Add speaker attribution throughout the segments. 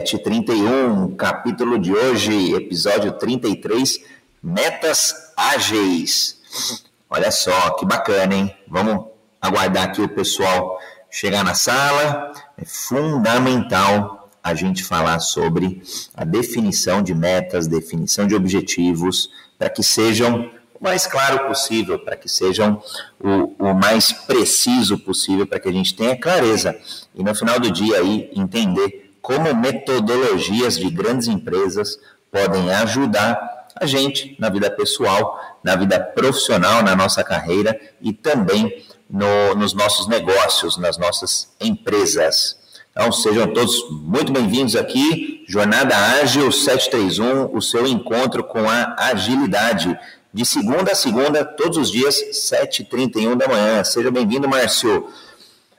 Speaker 1: 31, capítulo de hoje, episódio 33, metas ágeis. Olha só, que bacana, hein? Vamos aguardar aqui o pessoal chegar na sala. É fundamental a gente falar sobre a definição de metas, definição de objetivos, para que sejam o mais claro possível, para que sejam o, o mais preciso possível, para que a gente tenha clareza e no final do dia aí entender como metodologias de grandes empresas podem ajudar a gente na vida pessoal, na vida profissional, na nossa carreira e também no, nos nossos negócios, nas nossas empresas. Então, sejam todos muito bem-vindos aqui. Jornada Ágil 731, o seu encontro com a agilidade de segunda a segunda, todos os dias, 7h31 da manhã. Seja bem-vindo, Márcio.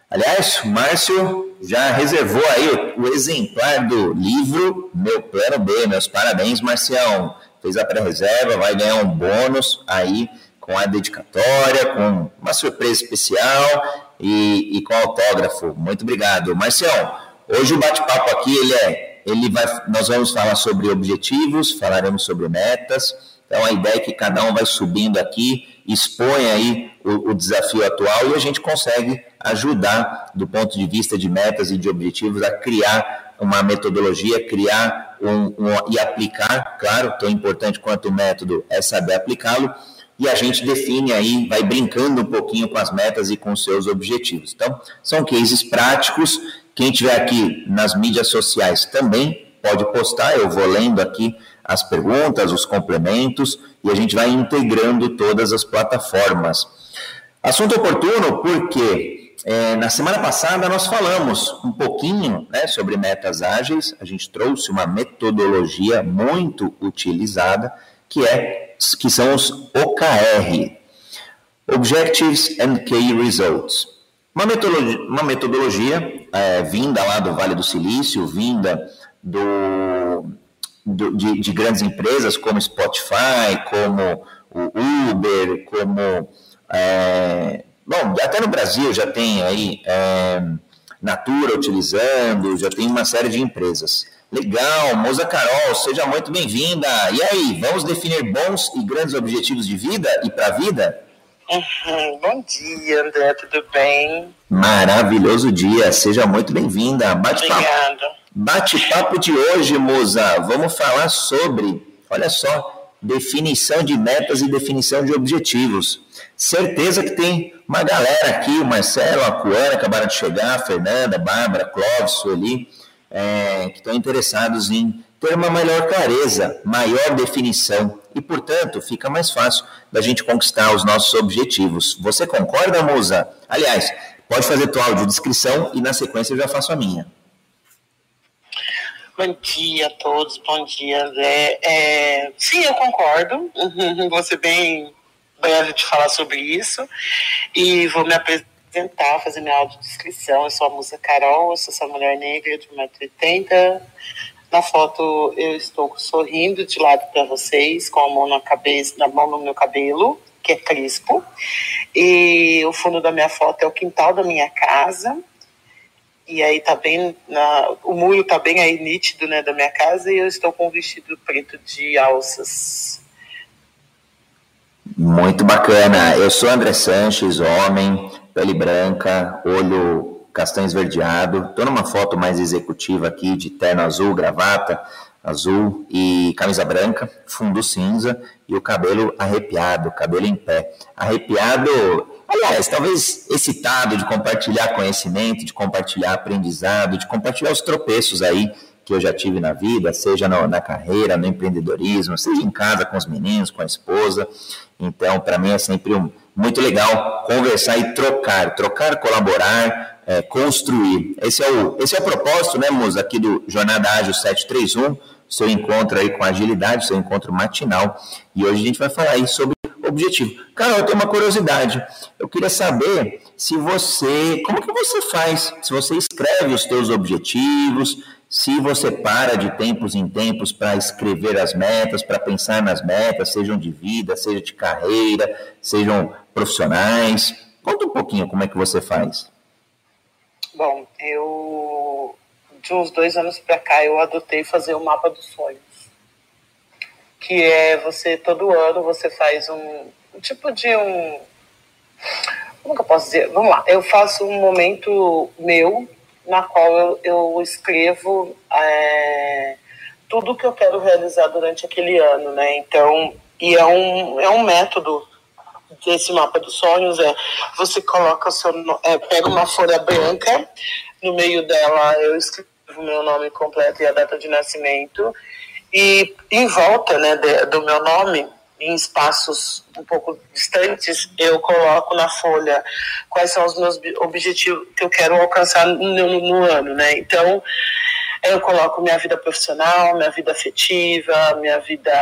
Speaker 1: Aliás, Márcio já reservou aí o, o, exemplar do livro Meu Plano B. Meus parabéns, Marcião. Fez a pré-reserva, vai ganhar um bônus aí com a dedicatória, com uma surpresa especial e, e com autógrafo. Muito obrigado. Marcião, hoje o bate-papo aqui, ele é, ele vai, nós vamos falar sobre objetivos, falaremos sobre metas, então, a ideia é que cada um vai subindo aqui, expõe aí o, o, desafio atual e a gente consegue ajudar, do ponto de vista de metas e de objetivos, a criar uma metodologia, criar um, um e aplicar, claro, tão importante quanto o método é saber aplicá-lo, e a gente define aí, vai brincando um pouquinho com as metas e com seus objetivos. Então, são cases práticos. Quem tiver aqui nas mídias sociais também pode postar, eu vou lendo aqui as perguntas, os complementos e a gente vai integrando todas as plataformas. Assunto oportuno porque é, na semana passada nós falamos um pouquinho né, sobre metas ágeis, a gente trouxe uma metodologia muito utilizada que, é, que são os OKR, Objectives and Key Results. Uma metodologia, uma metodologia é, vinda lá do Vale do Silício, vinda do do, de, de, grandes empresas como Spotify, como o Uber, como. É, bom, até no Brasil já tem aí é, Natura utilizando, já tem uma série de empresas. Legal, Moza Carol, seja muito bem-vinda. E aí, vamos definir bons e grandes objetivos de vida e para a vida?
Speaker 2: Uhum. Bom dia, André, tudo bem?
Speaker 1: Maravilhoso dia, seja muito bem-vinda. Obrigada. Bate-papo de hoje, Moza, vamos falar sobre, olha só, definição de metas e definição de objetivos. Certeza que tem uma galera aqui, o Marcelo, a Cuana acabaram de chegar, a Fernanda, a Bárbara, Clóvis, Sueli, é, que estão interessados em ter uma maior clareza, maior definição e, portanto, fica mais fácil da gente conquistar os nossos objetivos. Você concorda, Moza? Aliás, pode fazer tua audiodescrição e na sequência eu já faço a minha.
Speaker 2: Bom dia a todos, bom dia, André. É, sim, eu concordo. Vou ser bem breve de falar sobre isso. E vou me apresentar, fazer minha audiodescrição. Eu sou a Musa Carol, eu sou essa mulher negra de 1,80m. Na foto eu estou sorrindo de lado para vocês, com a mão na cabeça, na mão no meu cabelo, que é crispo. E o fundo da minha foto é o quintal da minha casa e aí tá bem na, o muro tá bem aí nítido né da minha casa e eu estou com um vestido preto de alças.
Speaker 1: Muito bacana. Eu sou André Sanches homem pele branca olho castanho esverdeado. Tô numa foto mais executiva aqui de terno azul gravata azul e camisa branca fundo cinza e o cabelo arrepiado cabelo em pé. Arrepiado Aliás, talvez excitado de compartilhar conhecimento, de compartilhar aprendizado, de compartilhar os tropeços aí que eu já tive na vida, seja no, na carreira, no empreendedorismo, seja em casa com os meninos, com a esposa. Então, para mim é sempre um, muito legal conversar e trocar, trocar, colaborar, é, construir. Esse é, o, esse é o propósito, né, Musa, aqui do Jornada Ágil 731, seu encontro aí com agilidade, seu encontro matinal. E hoje a gente vai falar aí sobre objetivo. Cara, eu tenho uma curiosidade. Eu queria saber se você, como que você faz? Se você escreve os seus objetivos, se você para de tempos em tempos para escrever as metas, para pensar nas metas, sejam de vida, seja de carreira, sejam profissionais. Conta um pouquinho como é que você faz.
Speaker 2: Bom, eu
Speaker 3: de uns dois anos para cá, eu adotei fazer o mapa dos sonhos. Que é você, todo ano, você faz um, um tipo de um. Como que eu posso dizer? Vamos lá, eu faço um momento meu na qual eu, eu escrevo é, tudo que eu quero realizar durante aquele ano, né? Então, e é um, é um método desse mapa dos sonhos é você coloca seu é, pega uma folha branca no meio dela eu escrevo meu nome completo e a data de nascimento e em volta né de, do meu nome em espaços um pouco distantes eu coloco na folha quais são os meus objetivos que eu quero alcançar no, no, no ano né? Então eu coloco minha vida profissional minha vida afetiva minha vida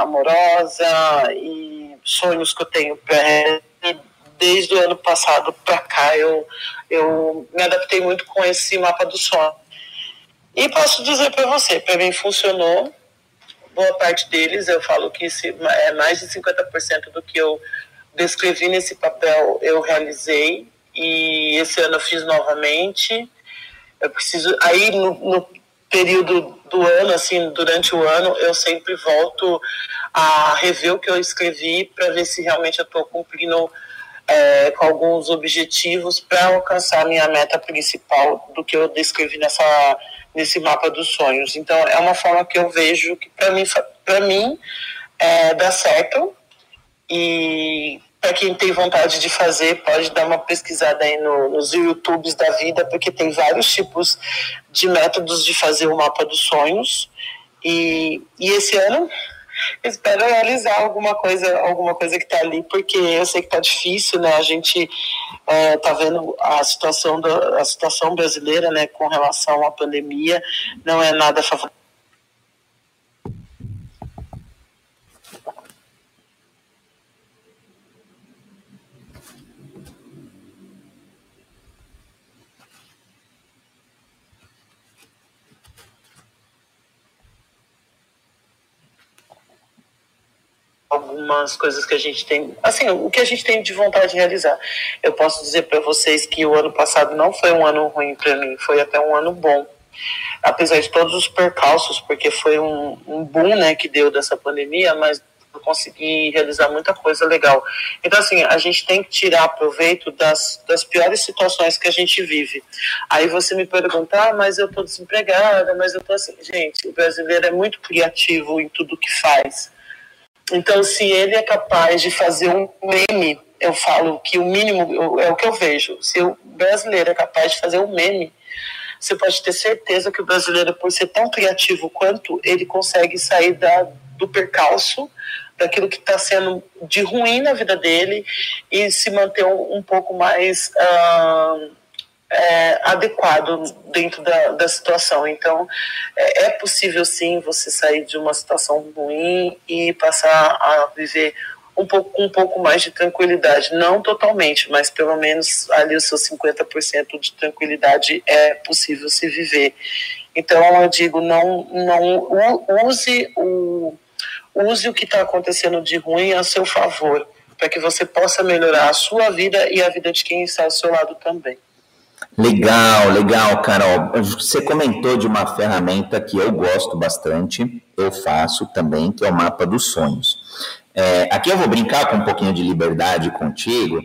Speaker 3: amorosa e sonhos que eu tenho desde o ano passado para cá eu eu me adaptei muito com esse mapa do sonho. E posso dizer para você para mim funcionou boa parte deles eu falo que é mais de 50% do que eu descrevi nesse papel eu realizei. E esse ano eu fiz novamente. Eu preciso aí no, no período do ano assim durante o ano eu sempre volto a rever o que eu escrevi para ver se realmente eu estou cumprindo é, com alguns objetivos para alcançar a minha meta principal do que eu descrevi nessa, nesse mapa dos sonhos. Então, é uma forma que eu vejo que, para mim, pra mim é, dá certo. E para quem tem vontade de fazer, pode dar uma pesquisada aí no, nos YouTubes da vida, porque tem vários tipos de métodos de fazer o mapa dos sonhos. E, e esse ano espero realizar alguma coisa, alguma coisa que está ali, porque eu sei que está difícil, né? A gente está é, tá vendo a situação, da, a situação brasileira, né, com relação à pandemia, não é nada favorável algumas coisas que a gente tem, assim, o que a gente tem de vontade de realizar. Eu posso dizer para vocês que o ano passado não foi um ano ruim para mim, foi até um ano bom. Apesar de todos os percalços, porque foi um, um boom, né, que deu dessa pandemia, mas eu consegui realizar muita coisa legal. Então, assim, a gente tem que tirar proveito das, das piores situações que a gente vive. Aí você me pergunta, ah, mas eu tô desempregada, mas eu tô assim. Gente, o brasileiro é muito criativo em tudo que faz. Então, se ele é capaz de fazer um meme, eu falo que o mínimo é o que eu vejo. Se o brasileiro é capaz de fazer um meme, você pode ter certeza que o brasileiro, por ser tão criativo quanto, ele consegue sair da, do percalço, daquilo que está sendo de ruim na vida dele e se manter um, um pouco mais. Uh, é, adequado dentro da, da situação. Então, é, é, possível sim você sair de uma situação ruim e passar a viver um pouco, um pouco mais de tranquilidade. Não totalmente, mas pelo menos ali os seus 50% de tranquilidade é possível se viver. Então, eu digo, não, não use o, use o que está acontecendo de ruim a seu favor, para que você possa melhorar a sua vida e a vida de quem está ao seu lado também.
Speaker 1: Legal, legal, Carol. Você comentou de uma ferramenta que eu gosto bastante, eu faço também, que é o mapa dos sonhos. É, aqui eu vou brincar com um pouquinho de liberdade contigo,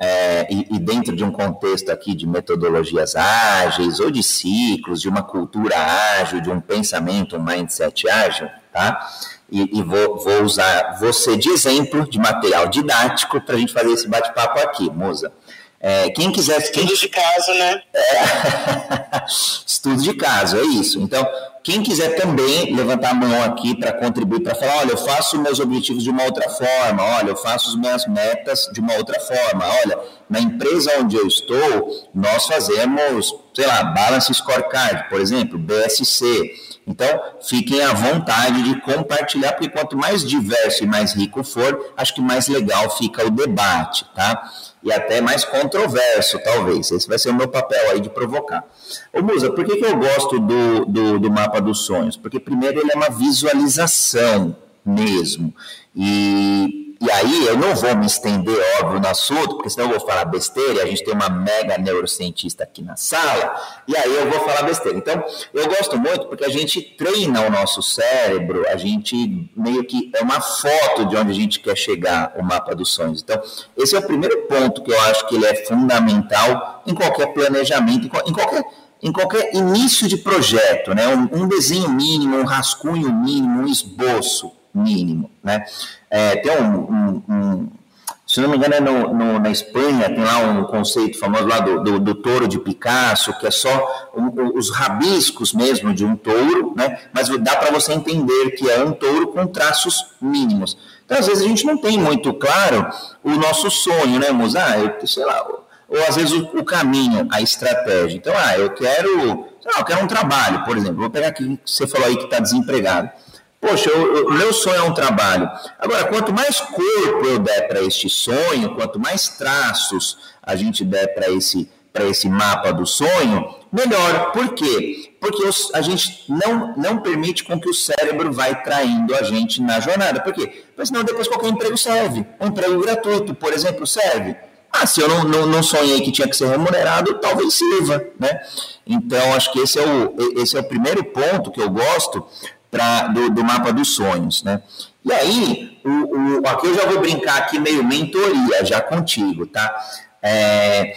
Speaker 1: é, e, e, dentro de um contexto aqui de metodologias ágeis, ou de ciclos, de uma cultura ágil, de um pensamento, um mindset ágil, tá? E, e vou, vou, usar você de exemplo, de material didático, para a gente fazer esse bate-papo aqui, Musa. É, quem quiser.
Speaker 3: Estudo de caso, né?
Speaker 1: É... Estudo de caso, é isso. Então, quem quiser também levantar a mão aqui para contribuir, para falar: olha, eu faço meus objetivos de uma outra forma, olha, eu faço as minhas metas de uma outra forma, olha, na empresa onde eu estou, nós fazemos, sei lá, Balance Scorecard, por exemplo, BSC. Então, fiquem à vontade de compartilhar, porque quanto mais diverso e mais rico for, acho que mais legal fica o debate, tá? E até mais controverso, talvez. Esse vai ser o meu papel aí de provocar. Ô Musa, por que, que eu gosto do, do, do mapa dos sonhos? Porque, primeiro, ele é uma visualização mesmo. E e aí eu não vou me estender, óbvio, no assunto, porque senão eu vou falar besteira, e a gente tem uma mega neurocientista aqui na sala, e aí eu vou falar besteira. Então, eu gosto muito porque a gente treina o nosso cérebro, a gente meio que é uma foto de onde a gente quer chegar, o mapa dos sonhos. Então, esse é o primeiro ponto que eu acho que ele é fundamental em qualquer planejamento, em qualquer em qualquer início de projeto, né? Um, um, desenho mínimo, um rascunho mínimo, um esboço mínimo. Né? É, tem um, um, um, se não me engano, é no, no, na Espanha, tem lá um conceito famoso lá do, do, do touro de Picasso, que é só os rabiscos mesmo de um touro, né? mas dá para você entender que é um touro com traços mínimos. Então, às vezes, a gente não tem muito claro o nosso sonho, né, Musa? Ah, eu, sei lá, ou às vezes o, caminho, a estratégia. Então, ah, eu quero, lá, eu quero um trabalho, por exemplo. Vou pegar aqui, você falou aí que está desempregado. Poxa, o meu sonho é um trabalho. Agora, quanto mais corpo eu der para este sonho, quanto mais traços a gente der para esse, esse mapa do sonho, melhor. Por quê? Porque os, a gente não, não permite com que o cérebro vai traindo a gente na jornada. Por quê? Porque senão depois qualquer emprego serve. Um emprego gratuito, por exemplo, serve. Ah, se eu não, não, não, sonhei que tinha que ser remunerado, talvez sirva, né? Então, acho que esse é o, esse é o primeiro ponto que eu gosto pra, do, do mapa dos sonhos, né? E aí, o, o, aqui eu já vou brincar aqui meio mentoria já contigo, tá? É,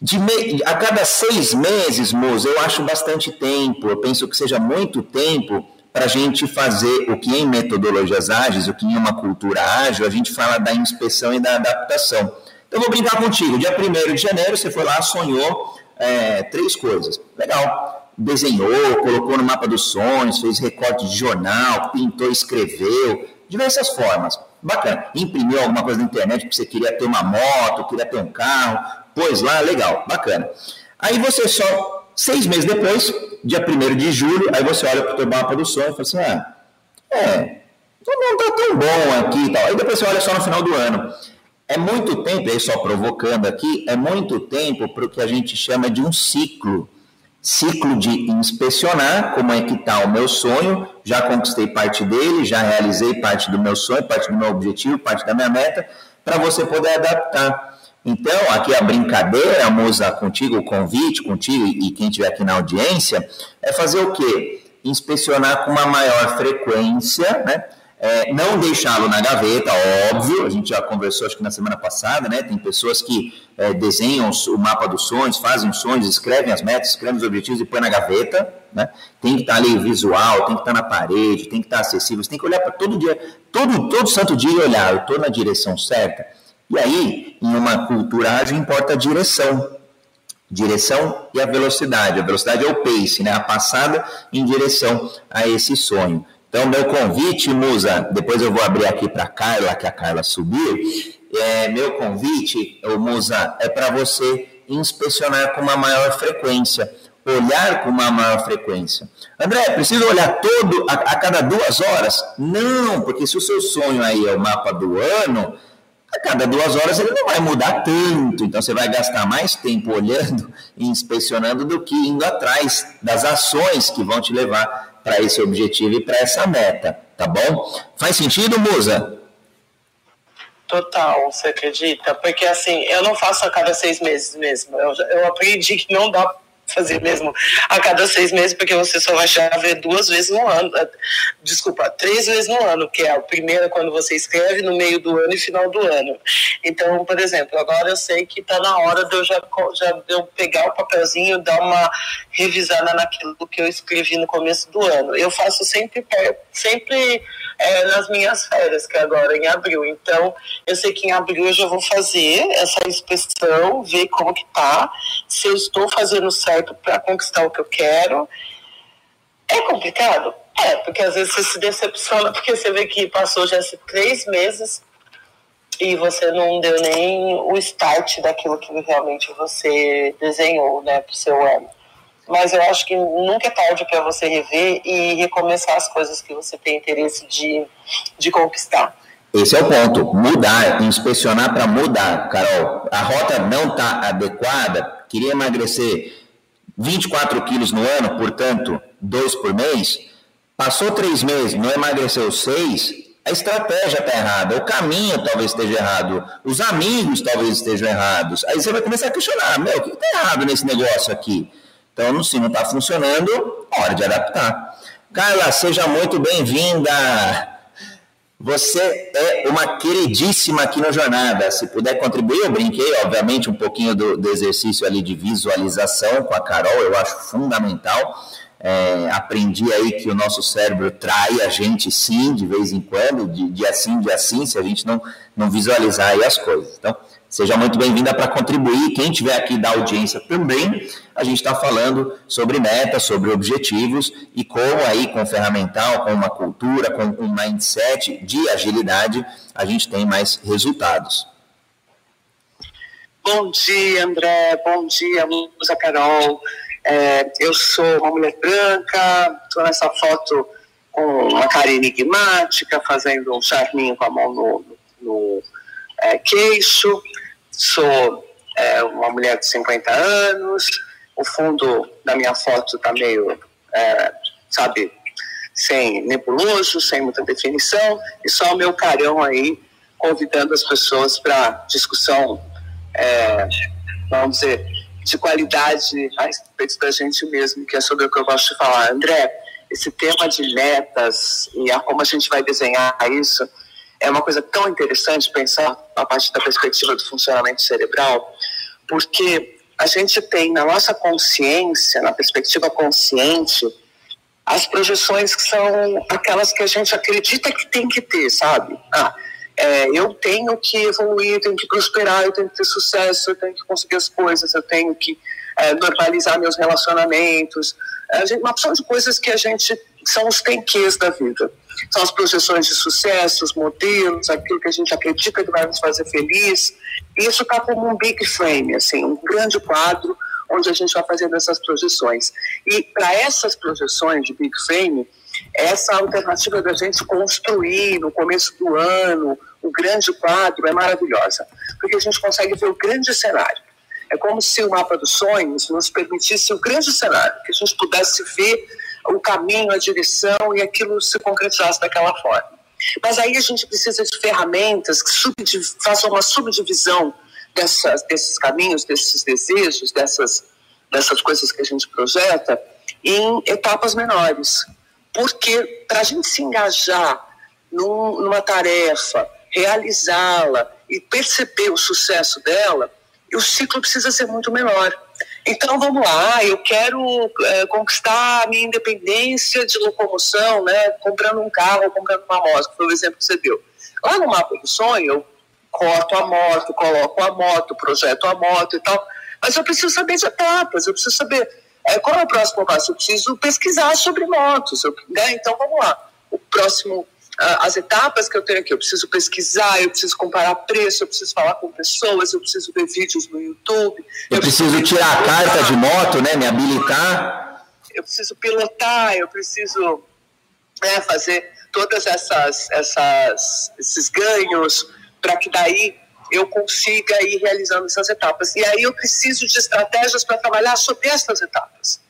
Speaker 1: me, a cada seis meses, Moza, eu acho bastante tempo, eu penso que seja muito tempo para a gente fazer o que em metodologias ágeis, o que em uma cultura ágil, a gente fala da inspeção e da adaptação. Então, eu vou brincar contigo. Dia 1 de janeiro, você foi lá, sonhou é, três coisas. Legal desenhou, colocou no mapa dos sonhos, fez recorte de jornal, pintou, escreveu, diversas formas. Bacana. Imprimiu alguma coisa na internet porque você queria ter uma moto, queria ter um carro, pôs lá, legal, bacana. Aí você só, seis meses depois, dia 1 de julho, aí você olha para o mapa do sonho e fala assim, ah, é, não está tão bom aqui e tal. Aí depois você olha só no final do ano. É muito tempo, aí só provocando aqui, é muito tempo para o que a gente chama de um ciclo ciclo de inspecionar como é que está o meu sonho, já conquistei parte dele, já realizei parte do meu sonho, parte do meu objetivo, parte da minha meta, para você poder adaptar. Então, aqui a brincadeira, a Moza, contigo, o convite contigo e quem estiver aqui na audiência, é fazer o quê? Inspecionar com uma maior frequência, né? É, não deixá-lo na gaveta, óbvio, a gente já conversou acho que na semana passada, né? Tem pessoas que é, desenham o mapa dos sonhos, fazem sonhos, escrevem as metas, escrevem os objetivos e põem na gaveta, né? Tem que estar ali visual, tem que estar na parede, tem que estar acessível, você tem que olhar para todo dia, todo, todo santo dia e olhar, eu estou na direção certa. E aí, em uma cultura ágil, importa a direção. Direção e a velocidade. A velocidade é o pace, né? A passada em direção a esse sonho. Então, meu convite, Musa, depois eu vou abrir aqui para a Carla, que a Carla subiu. É, meu convite, Musa, é para você inspecionar com uma maior frequência, olhar com uma maior frequência. André, precisa olhar todo a, a cada duas horas? Não, porque se o seu sonho aí é o mapa do ano, a cada duas horas ele não vai mudar tanto, então você vai gastar mais tempo olhando e inspecionando do que indo atrás das ações que vão te levar para esse objetivo e para essa meta, tá bom? Faz sentido, Musa?
Speaker 3: Total, você acredita? Porque assim, eu não faço a cada seis meses mesmo. Eu, eu aprendi que não dá fazer mesmo a cada seis meses, porque você só vai já ver duas vezes no ano. Eh, desculpa, três vezes no ano, que é a primeira quando você escreve, no meio do ano e final do ano. Então, por exemplo, agora eu sei que está na hora de eu já, já eu pegar o papelzinho, dar uma revisada naquilo que eu escrevi no começo do ano. Eu faço sempre, sempre é, nas minhas férias, que é agora em abril. Então, eu sei que em abril eu já vou fazer essa inspeção, ver como que tá, se eu estou fazendo certo para conquistar o que eu quero. É complicado? É, porque às vezes você se decepciona, porque você vê que passou já três meses e você não deu nem o start daquilo que realmente você desenhou, né, para o seu ano mas eu acho que nunca é tarde para você rever e recomeçar as coisas que você tem interesse de, de conquistar.
Speaker 1: Esse é o ponto, mudar, inspecionar para mudar. Carol, a rota não está adequada, queria emagrecer 24 quilos no ano, portanto, dois por mês, passou três meses, não emagreceu seis, a estratégia está errada, o caminho talvez esteja errado, os amigos talvez estejam errados. Aí você vai começar a questionar, meu, o que está errado nesse negócio aqui? Então, se não está funcionando, hora de adaptar. Carla, seja muito bem-vinda. Você é uma queridíssima aqui na jornada. Se puder contribuir, eu brinquei, obviamente, um pouquinho do, do exercício ali de visualização com a Carol, eu acho fundamental. É, aprendi aí que o nosso cérebro trai a gente sim, de vez em quando, de, de assim, de assim, se a gente não, não visualizar aí as coisas. Então, Seja muito bem-vinda para contribuir. Quem tiver aqui da audiência também, a gente está falando sobre metas, sobre objetivos e como aí com ferramental, com uma cultura, com um mindset de agilidade, a gente tem mais resultados.
Speaker 2: Bom dia, André. Bom dia, Lusa Carol. É, eu sou uma mulher branca, estou nessa foto com uma cara enigmática, fazendo um charminho com a mão no, no é, queixo sou é, uma mulher de 50 anos, o fundo da minha foto está meio, é, sabe, sem nebuloso, sem muita definição, e só o meu carão aí convidando as pessoas para discussão, é, vamos dizer, de qualidade a respeito da gente mesmo, que é sobre o que eu gosto de falar. André, esse tema de metas e a, como a gente vai desenhar isso, é uma coisa tão interessante pensar a partir da perspectiva do funcionamento cerebral, porque a gente tem na nossa consciência, na perspectiva consciente, as projeções que são aquelas que a gente acredita que tem que ter, sabe? Ah, é, eu tenho que evoluir, tenho que prosperar, eu tenho que ter sucesso, eu tenho que conseguir as coisas, eu tenho que é, normalizar meus relacionamentos, é, uma opção de coisas que a gente são os tenques da vida são as projeções de sucesso, os modelos, aquilo que a gente acredita que vai nos fazer feliz. Isso está como um big frame, assim, um grande quadro onde a gente vai fazendo essas projeções. E para essas projeções de big frame, essa alternativa da gente construir no começo do ano o grande quadro é maravilhosa, porque a gente consegue ver o grande cenário. É como se o mapa dos sonhos nos permitisse o grande cenário, que a gente pudesse ver o caminho, a direção e aquilo se concretizasse daquela forma. Mas aí a gente precisa de ferramentas que façam uma subdivisão dessas, desses caminhos, desses desejos, dessas, dessas coisas que a gente projeta em etapas menores. Porque para a gente se engajar num, numa tarefa, realizá-la e perceber o sucesso dela, o ciclo precisa ser muito menor. Então vamos lá, eu quero é, conquistar a minha independência de locomoção, né, comprando um carro comprando uma moto, foi o exemplo que você deu. Lá no mapa do sonho, eu corto a moto, coloco a moto, projeto a moto e tal, mas eu preciso saber de etapas, eu preciso saber é, qual é o próximo passo, eu preciso pesquisar sobre motos, eu, né, então vamos lá. O próximo as etapas que eu tenho aqui. Eu preciso pesquisar, eu preciso comparar preço, eu preciso falar com pessoas, eu preciso ver vídeos no YouTube.
Speaker 1: Eu, eu preciso, preciso tirar a carta de moto, né? Me habilitar.
Speaker 2: Eu preciso pilotar, eu preciso né, fazer todas essas, essas esses ganhos para que daí eu consiga ir realizando essas etapas. E aí eu preciso de estratégias para trabalhar sobre essas etapas.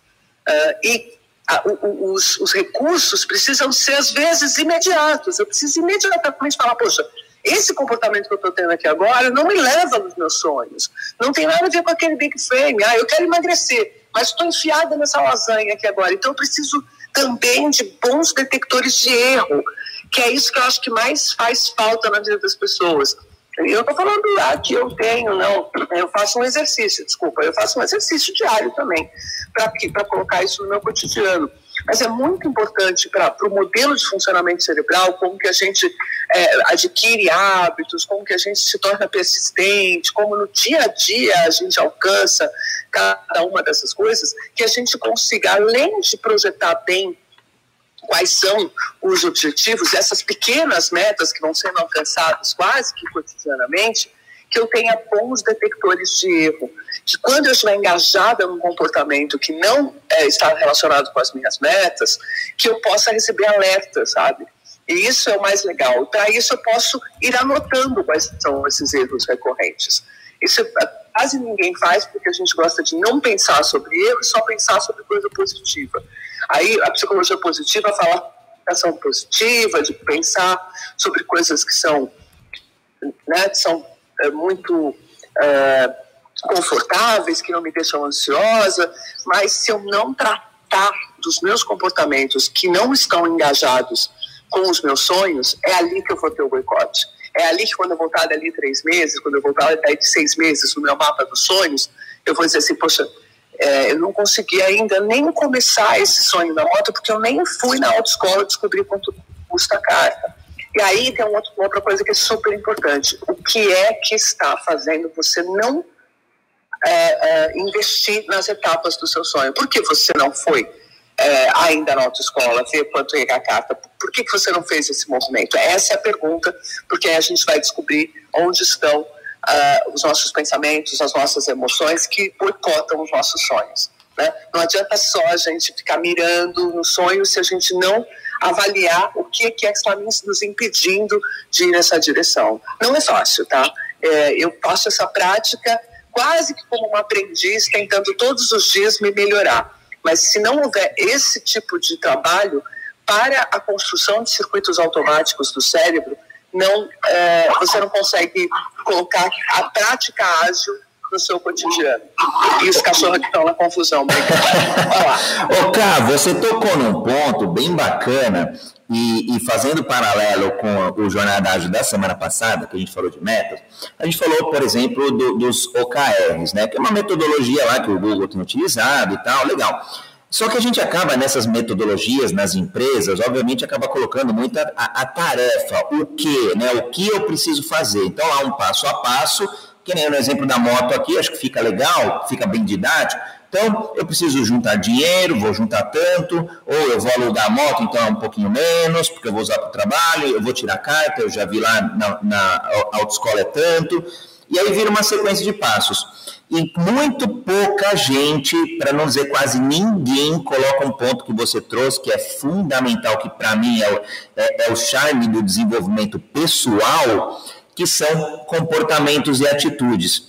Speaker 2: Uh, e a, os, os, recursos precisam ser, às vezes, imediatos. Eu preciso imediatamente falar, poxa, esse comportamento que eu estou tendo aqui agora não me leva nos meus sonhos. Não tem nada a ver com aquele big frame. Ah, eu quero emagrecer, mas estou enfiada nessa lasanha aqui agora. Então, eu preciso também de bons detectores de erro, que é isso que eu acho que mais faz falta na vida das pessoas. Eu estou falando lá que eu tenho, não. Eu faço um exercício, desculpa, eu faço um exercício diário também, para colocar isso no meu cotidiano. Mas é muito importante para o modelo de funcionamento cerebral, como que a gente é, adquire hábitos, como que a gente se torna persistente, como no dia a dia a gente alcança cada uma dessas coisas, que a gente consiga, além de projetar bem quais são os objetivos, essas pequenas metas que vão sendo alcançadas quase que cotidianamente, que eu tenha bons detectores de erro. De quando eu estiver engajada num comportamento que não é, está relacionado com as minhas metas, que eu possa receber alertas, sabe? E isso é o mais legal. Para isso eu posso ir anotando quais são esses erros recorrentes. Isso quase ninguém faz porque a gente gosta de não pensar sobre erro e só pensar sobre coisa positiva. Aí a psicologia positiva fala ação positiva, de pensar sobre coisas que são, né, que são é, muito é, confortáveis, que não me deixam ansiosa, mas se eu não tratar dos meus comportamentos que não estão engajados com os meus sonhos, é ali que eu vou ter o boicote. É ali que quando eu voltar dali três meses, quando eu voltar dali seis meses no meu mapa dos sonhos, eu vou dizer assim, poxa, é, eu não consegui ainda nem começar esse sonho da moto, porque eu nem fui na autoescola descobrir quanto custa a carta. E aí tem uma outra coisa que é super importante. O que é que está fazendo você não é, é, investir nas etapas do seu sonho? Por que você não foi é, ainda na autoescola ver quanto é a carta? Por que, que você não fez esse movimento? Essa é a pergunta, porque aí a gente vai descobrir onde estão uh, os nossos pensamentos, as nossas emoções que boicotam os nossos sonhos. Né? Não adianta só a gente ficar mirando no sonho se a gente não avaliar o que é que está nos impedindo de ir nessa direção. Não é fácil, tá? É, eu faço essa prática quase que como um aprendiz, tentando todos os dias me melhorar. Mas se não houver esse tipo de trabalho para a construção de circuitos automáticos do cérebro, não, é, você não consegue colocar a prática ágil no seu cotidiano. E os cachorros que estão na confusão.
Speaker 1: Ô, Cá, você tocou num ponto bem bacana e, e, fazendo paralelo com o Jornada Ágil da semana passada, que a gente falou de metas, a gente falou, por exemplo, do, dos OKRs, né? Que é uma metodologia lá que o Google tem utilizado e tal, legal. Só que a gente acaba nessas metodologias, nas empresas, obviamente acaba colocando muito a, a, tarefa, o que, né? O que eu preciso fazer. Então, lá um passo a passo, que nem no exemplo da moto aqui, acho que fica legal, fica bem didático. Então, eu preciso juntar dinheiro, vou juntar tanto, ou eu vou alugar a moto, então é um pouquinho menos, porque eu vou usar para o trabalho, eu vou tirar carta, eu já vi lá na, na autoescola é tanto. E aí vira uma sequência de passos. E muito pouca gente, para não dizer quase ninguém, coloca um ponto que você trouxe, que é fundamental, que para mim é o, é, é o charme do desenvolvimento pessoal, que são comportamentos e atitudes.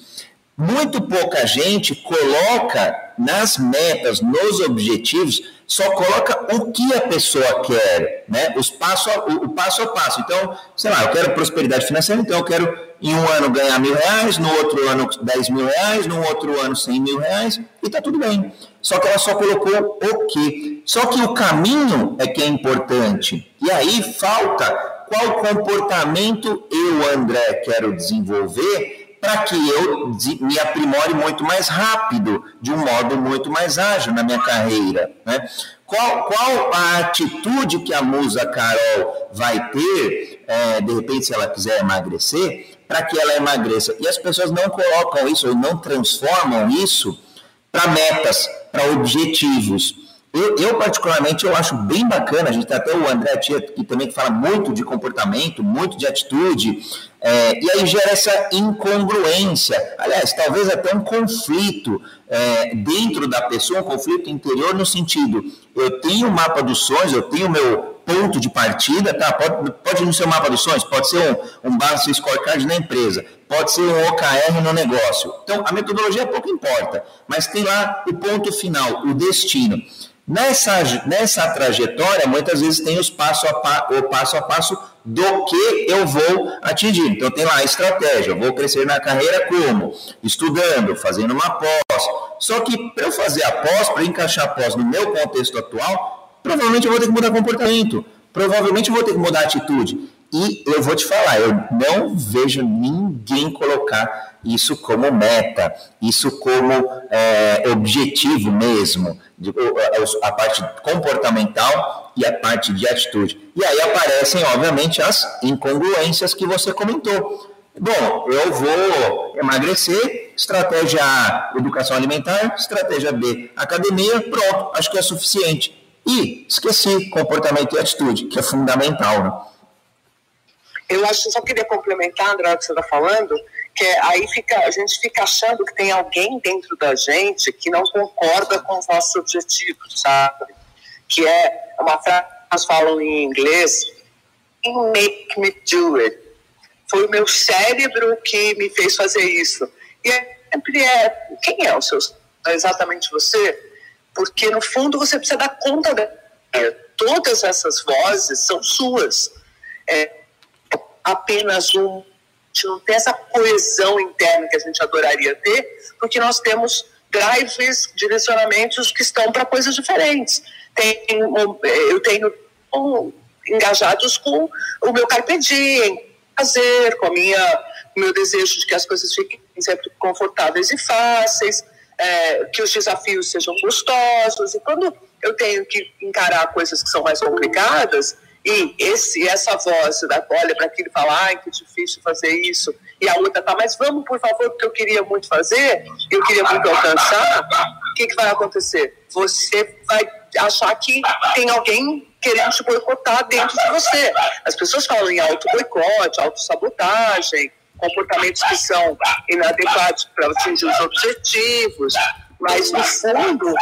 Speaker 1: Muito pouca gente coloca nas metas, nos objetivos, só coloca o que a pessoa quer, né? Os passo a, o, o passo a passo. Então, sei lá, eu quero prosperidade financeira, então eu quero em um ano ganhar mil reais, no outro ano dez mil reais, no outro ano cem mil reais, e tá tudo bem. Só que ela só colocou o quê? Só que o caminho é que é importante. E aí falta qual comportamento eu, André, quero desenvolver para que eu me aprimore muito mais rápido, de um modo muito mais ágil na minha carreira. Né? Qual, qual a atitude que a musa Carol vai ter, é, de repente, se ela quiser emagrecer, para que ela emagreça. E as pessoas não colocam isso, ou não transformam isso para metas, para objetivos. Eu, eu, particularmente, eu acho bem bacana, a gente tem até o André Tia, que também fala muito de comportamento, muito de atitude, é, e aí gera essa incongruência, aliás, talvez até um conflito é, dentro da pessoa, um conflito interior no sentido, eu tenho o mapa dos sonhos, eu tenho o meu ponto de partida, tá? Pode, pode não ser o mapa dos sonhos, pode ser um, um base scorecard na empresa, pode ser um OKR no negócio. Então, a metodologia pouco importa, mas tem lá o ponto final, o destino. Nessa, nessa trajetória, muitas vezes tem os passo a pa, o passo a passo do que eu vou atingir. Então, tem lá a estratégia, eu vou crescer na carreira como? Estudando, fazendo uma pós. Só que para eu fazer a pós, para encaixar a pós no meu contexto atual, provavelmente eu vou ter que mudar comportamento, provavelmente eu vou ter que mudar atitude. E eu vou te falar, eu não vejo ninguém colocar isso como meta, isso como é, objetivo mesmo, a, parte comportamental e a parte de atitude. E aí aparecem, obviamente, as incongruências que você comentou. Bom, eu vou emagrecer, estratégia A, educação alimentar, estratégia B, academia, pronto, acho que é suficiente. E esqueci comportamento e atitude, que é fundamental. Né?
Speaker 2: Eu acho só queria complementar, André, o que você está falando, que é, aí fica, a gente fica achando que tem alguém dentro da gente que não concorda com os nossos objetivos, sabe? Que é uma frase que nós falam em inglês, make me do it. Foi o meu cérebro que me fez fazer isso. E é, sempre é, quem é o seu? É exatamente você? Porque, no fundo, você precisa dar conta dele. todas essas vozes são suas. É apenas um. Gente não tem essa coesão interna que a gente adoraria ter, porque nós temos drives, direcionamentos que estão para coisas diferentes. Tem, eu tenho um, engajados com o meu carpe diem, fazer, com a minha, meu desejo de que as coisas fiquem sempre confortáveis e fáceis, é, que os desafios sejam gostosos. E quando eu tenho que encarar coisas que são mais complicadas, e esse, essa voz da olha para aquilo e fala, que difícil fazer isso, e a outra tá, mas vamos, por favor, porque eu queria muito fazer, eu queria muito alcançar, o que, que vai acontecer? Você vai achar que tem alguém querendo te boicotar dentro de você. As pessoas falam em auto-boicote, auto-sabotagem, comportamentos que são inadequados para atingir os objetivos, mas no fundo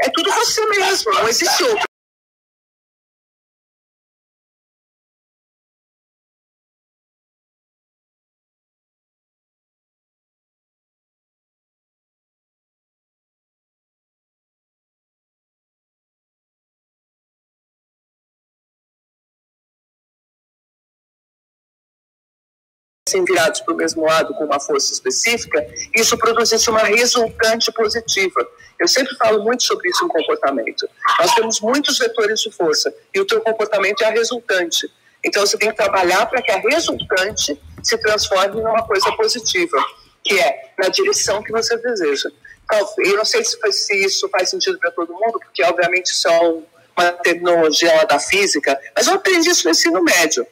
Speaker 2: é tudo você mesmo, não existe outro. Virados para o mesmo lado com uma força específica, isso produzisse uma resultante positiva. Eu sempre falo muito sobre isso em comportamento. Nós temos muitos vetores de força e o teu comportamento é a resultante. Então você tem que trabalhar para que a resultante se transforme em uma coisa positiva, que é na direção que você deseja. Então, eu não sei se, se isso faz sentido para todo mundo, porque obviamente isso é uma terminologia da física, mas eu aprendi isso no ensino médio.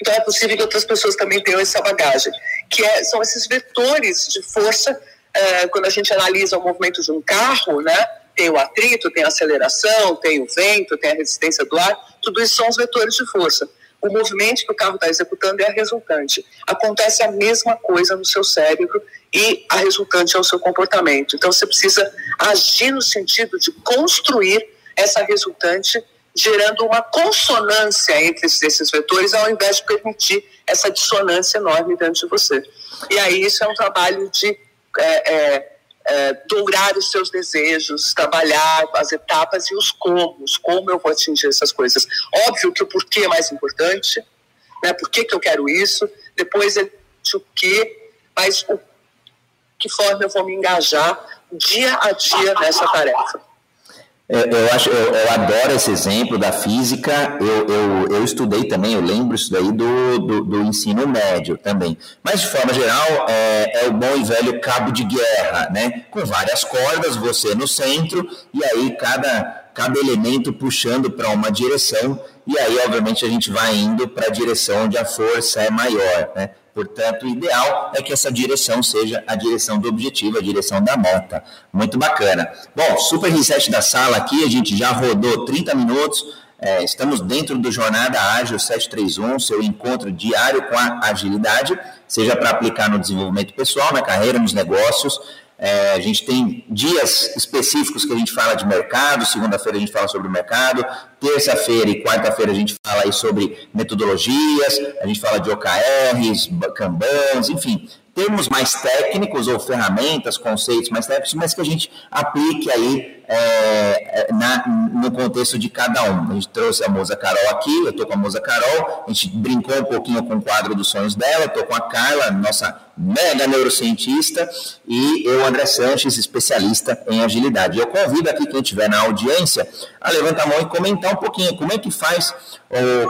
Speaker 2: Então é possível que outras pessoas também tenham essa bagagem, que é, são esses vetores de força. É, quando a gente analisa o movimento de um carro, né, tem o atrito, tem a aceleração, tem o vento, tem a resistência do ar, tudo isso são os vetores de força. O movimento que o carro está executando é a resultante. Acontece a mesma coisa no seu cérebro e a resultante é o seu comportamento. Então você precisa agir no sentido de construir essa resultante gerando uma consonância entre esses vetores, ao invés de permitir essa dissonância enorme dentro de você. E aí isso é um trabalho de é, é, é, dourar os seus desejos, trabalhar as etapas e os comos, como eu vou atingir essas coisas. Óbvio que o porquê é mais importante, né? por que, que eu quero isso, depois é o que, mas o, que forma eu vou me engajar dia a dia nessa tarefa.
Speaker 1: Eu, eu, acho, eu, eu, adoro esse exemplo da física. Eu, eu, eu estudei também, eu lembro isso daí do, do, do ensino médio também. Mas, de forma geral, é, é, o bom e velho cabo de guerra, né? Com várias cordas, você no centro, e aí cada, cada elemento puxando para uma direção, e aí, obviamente, a gente vai indo para a direção onde a força é maior, né? Portanto, o ideal é que essa direção seja a direção do objetivo, a direção da meta. Muito bacana. Bom, super reset da sala aqui, a gente já rodou 30 minutos. É, estamos dentro do Jornada Ágil 731, seu encontro diário com a agilidade, seja para aplicar no desenvolvimento pessoal, na carreira, nos negócios. É, a gente tem dias específicos que a gente fala de mercado, segunda-feira a gente fala sobre o mercado, terça-feira e quarta-feira a gente fala aí sobre metodologias, a gente fala de OKRs, Kanbans, enfim, termos mais técnicos ou ferramentas, conceitos mais técnicos, mas que a gente aplique aí é, é na, no contexto de cada um. A gente trouxe a Moza Carol aqui, eu estou com a Moza Carol, a gente brincou um pouquinho com o quadro dos sonhos dela, estou com a Carla, nossa mega neurocientista, e eu, André Sanches, especialista em agilidade. Eu convido aqui quem estiver na audiência a levantar a mão e comentar um pouquinho como é que faz,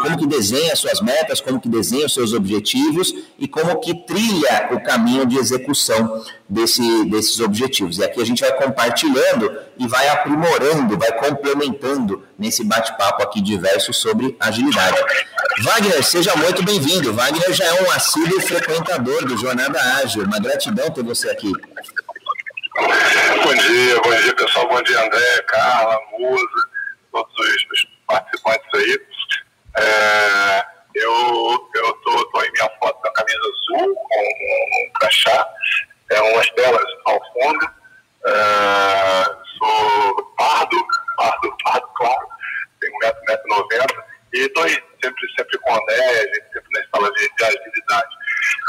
Speaker 1: como que desenha suas metas, como que desenha os seus objetivos e como que trilha o caminho de execução desse, desses objetivos. E aqui a gente vai compartilhando e vai aprimorando, vai complementando nesse bate-papo aqui diverso sobre agilidade. Wagner, seja muito bem-vindo. Wagner já é um assíduo frequentador do Jornada Ágil. Uma gratidão ter você aqui.
Speaker 4: Bom dia, bom dia pessoal, bom dia André, Carla, Musa, todos os participantes aí. É, eu eu tô, tô em minha foto com a camisa azul, com um, um crachá, é, umas telas ao fundo. É, sou pardo, pardo, pardo, claro, tenho 1,90m e estou sempre, sempre com a André, sempre na escola de, de agilidade.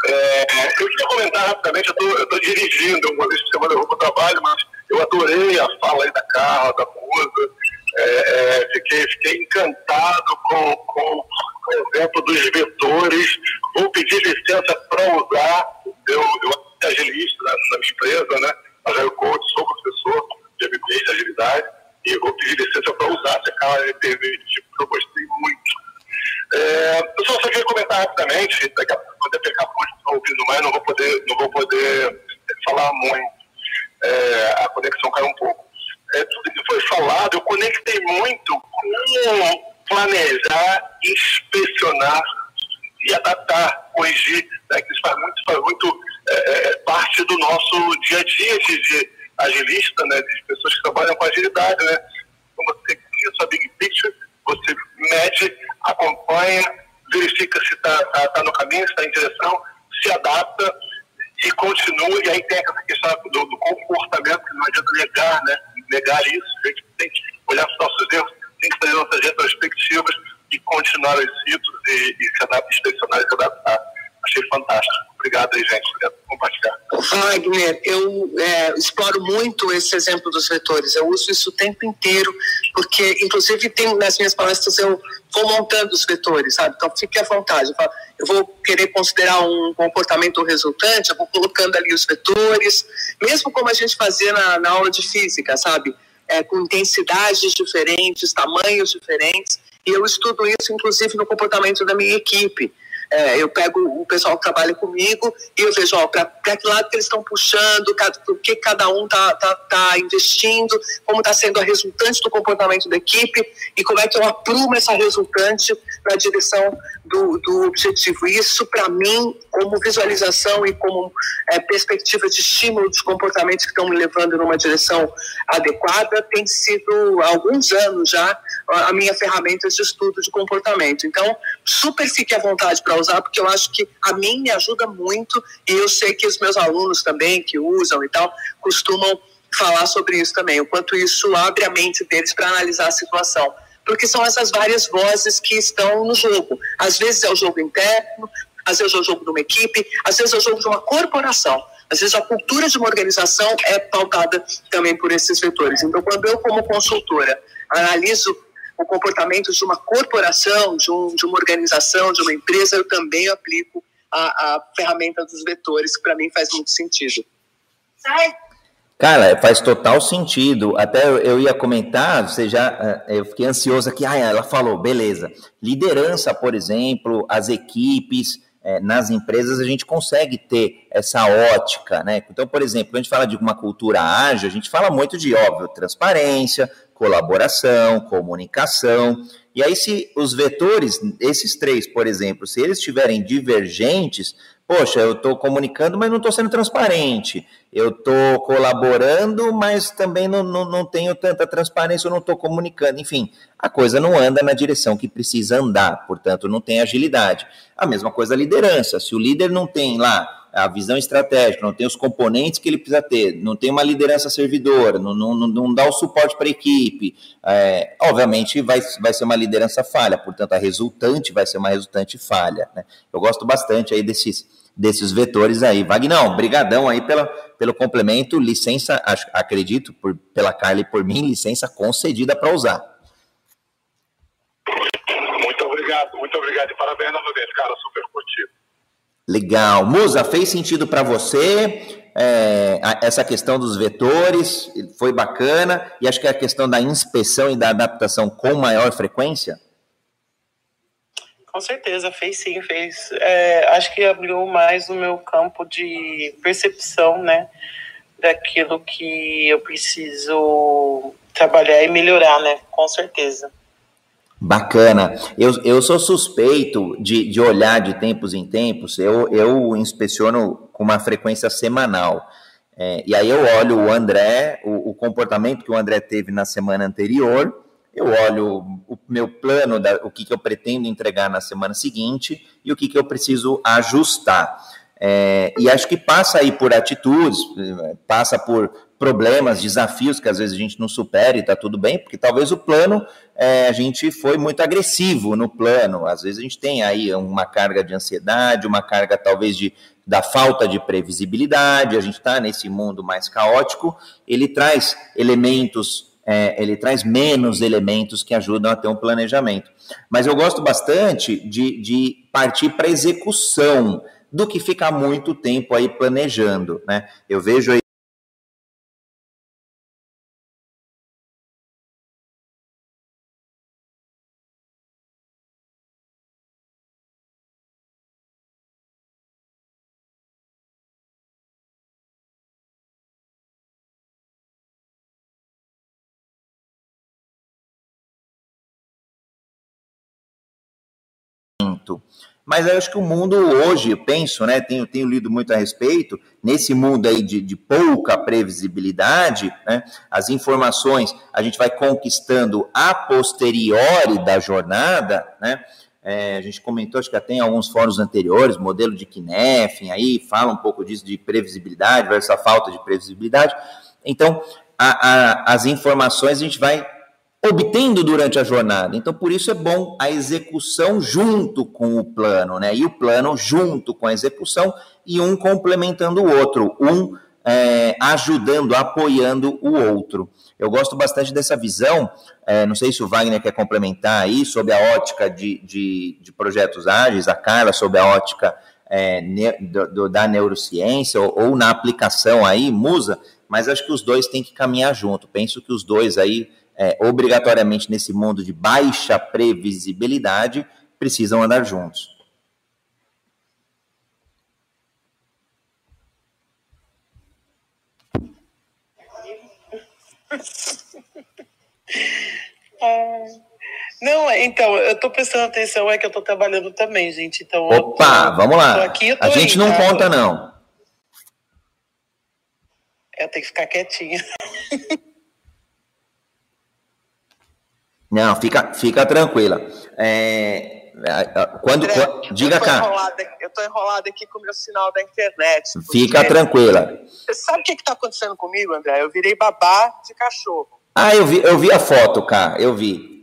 Speaker 4: É, eu queria comentar rapidamente, eu estou dirigindo, uma vez por semana eu vou para o trabalho, mas eu adorei a fala aí da Carla, da Musa, é, é, fiquei fiquei, encantado com, com, com o exemplo dos vetores. Vou pedir licença para usar. Eu, eu agilista na, na minha empresa, né? Agile Coach, sou professor de MBA de agilidade e vou pedir licença para usar, se a permite, porque eu gostei muito. É, eu só queria comentar rapidamente, daqui a pouco, eu pegar muito ouvindo mais, não vou poder, não vou poder falar muito. É, a conexão caiu um pouco. É, tudo que foi falado, eu conectei muito com planejar, inspecionar e adaptar, corrigir, né, que isso faz muito, faz muito é, é parte do nosso dia a dia de, de agilista, né, de pessoas que trabalham com agilidade. Né? Então você cria sua big picture, você mede, acompanha, verifica se está tá, tá no caminho, se está em direção, se adapta e continua. E aí tem essa questão do, do comportamento, que não adianta negar, né? negar isso. A gente tem que olhar para os nossos erros, tem que fazer nossas retrospectivas e continuar os ciclos e, e se adaptar, inspecionar e se adaptar. Achei fantástico. Obrigado aí, gente. Obrigado por compartilhar.
Speaker 2: Wagner, eu é, exploro muito esse exemplo dos vetores. Eu uso isso o tempo inteiro, porque, inclusive, tem, nas minhas palestras eu vou montando os vetores, sabe? Então, fique à vontade. Eu, vou querer considerar um comportamento resultante, eu vou colocando ali os vetores, mesmo como a gente fazia na, na aula de física, sabe? É, com intensidades diferentes, tamanhos diferentes. E eu estudo isso, inclusive, no comportamento da minha equipe. É, eu pego o pessoal que trabalha comigo e eu vejo para que lado que eles estão puxando, o que cada um está tá, tá investindo, como está sendo a resultante do comportamento da equipe e como é que eu aprumo essa resultante na direção do, do objetivo. Isso, para mim, como visualização e como é, perspectiva de estímulo dos comportamentos que estão me levando numa direção adequada, tem sido há alguns anos já a minha ferramenta de estudo de comportamento. Então, super fique à vontade para usar, porque eu acho que a mim me ajuda muito e eu sei que os meus alunos também, que usam e tal, costumam falar sobre isso também, o quanto isso abre a mente deles para analisar a situação porque são essas várias vozes que estão no jogo. Às vezes é o jogo interno, às vezes é o jogo de uma equipe, às vezes é o jogo de uma corporação. Às vezes a cultura de uma organização é pautada também por esses vetores. Então, quando eu, como consultora, analiso o comportamento de uma corporação, de, um, de uma organização, de uma empresa, eu também aplico a, a ferramenta dos vetores, que para mim faz muito sentido.
Speaker 1: Sai! Cara, faz total sentido. Até eu ia comentar, você já, eh, eu fiquei ansioso aqui. Ah, ela falou, beleza. Liderança, por exemplo, as equipes é, nas empresas, a gente consegue ter essa ótica, né? Então, por exemplo, quando a gente fala de uma cultura ágil, a gente fala muito de, óbvio, transparência, colaboração, comunicação. E aí, se os vetores, esses três, por exemplo, se eles estiverem divergentes, poxa, eu estou comunicando, mas não estou sendo transparente. Eu estou colaborando, mas também não, não, não tenho tanta transparência, eu não estou comunicando. Enfim, a coisa não anda na direção que precisa andar, portanto, não tem agilidade. A mesma coisa a liderança. Se o líder não tem lá a visão estratégica, não tem os componentes que ele precisa ter, não tem uma liderança servidora, não, não, não dá o suporte para a equipe, é, obviamente vai, vai ser uma liderança falha, portanto a resultante vai ser uma resultante falha. Né? Eu gosto bastante aí desses, desses vetores aí. Vagnão, brigadão aí pela, pelo complemento, licença, acredito, por, pela Carla e por mim, licença concedida para usar.
Speaker 4: Muito obrigado, muito obrigado e parabéns novamente, cara, super curtido.
Speaker 1: Legal. Musa, fez sentido para você é, essa questão dos vetores? Foi bacana. E acho que a questão da inspeção e da adaptação com maior frequência?
Speaker 2: Com certeza, fez sim, fez. É, acho que abriu mais o meu campo de percepção, né? Daquilo que eu preciso trabalhar e melhorar, né? Com certeza.
Speaker 1: Bacana. Eu, eu sou suspeito de, de olhar de tempos em tempos, eu, eu inspeciono com uma frequência semanal. É, e aí eu olho o André, o, o, comportamento que o André teve na semana anterior, eu olho o meu plano, da, o que, que eu pretendo entregar na semana seguinte e o que, que eu preciso ajustar. É, e acho que passa aí por atitudes, passa por problemas, desafios que às vezes a gente não supera e está tudo bem, porque talvez o plano, é, a gente foi muito agressivo no plano, às vezes a gente tem aí uma carga de ansiedade, uma carga talvez de, da falta de previsibilidade, a gente está nesse mundo mais caótico, ele traz elementos é, ele traz menos elementos que ajudam a ter um planejamento. Mas eu gosto bastante de, de partir para execução do que ficar muito tempo aí planejando, né? Eu vejo aí Mas eu acho que o mundo hoje, eu penso, né, tenho, tenho lido muito a respeito, nesse mundo aí de, de pouca previsibilidade, né, as informações a gente vai conquistando a posteriori da jornada, né, é, a gente comentou, acho que até em alguns fóruns anteriores, modelo de Knef, aí fala um pouco disso de previsibilidade versus a falta de previsibilidade. Então, a, a, as informações a gente vai obtendo durante a jornada. Então, por isso é bom a execução junto com o plano, né? E o plano junto com a execução e um complementando o outro, um é, ajudando, apoiando o outro. Eu gosto bastante dessa visão. É, não sei se o Wagner quer complementar aí sobre a ótica de, de, de projetos ágeis, a Carla sobre a ótica é, ne, do, da neurociência ou, ou na aplicação aí, Musa, mas acho que os dois têm que caminhar junto. Penso que os dois aí é, obrigatoriamente nesse mundo de baixa previsibilidade, precisam andar juntos.
Speaker 2: Ah, não, então, eu estou prestando atenção, é que eu estou trabalhando também, gente. Então,
Speaker 1: Opa, tô, vamos lá. Aqui, a gente não tá? conta, não.
Speaker 2: Eu tenho que ficar quietinha.
Speaker 1: Não, fica, fica tranquila. É, quando, André, quando diga cá.
Speaker 2: eu estou enrolado aqui com o meu sinal da internet.
Speaker 1: Fica tranquila.
Speaker 2: Você sabe o que está acontecendo comigo, André? Eu virei babá de cachorro.
Speaker 1: Ah, eu vi, eu vi a foto, cá, eu vi.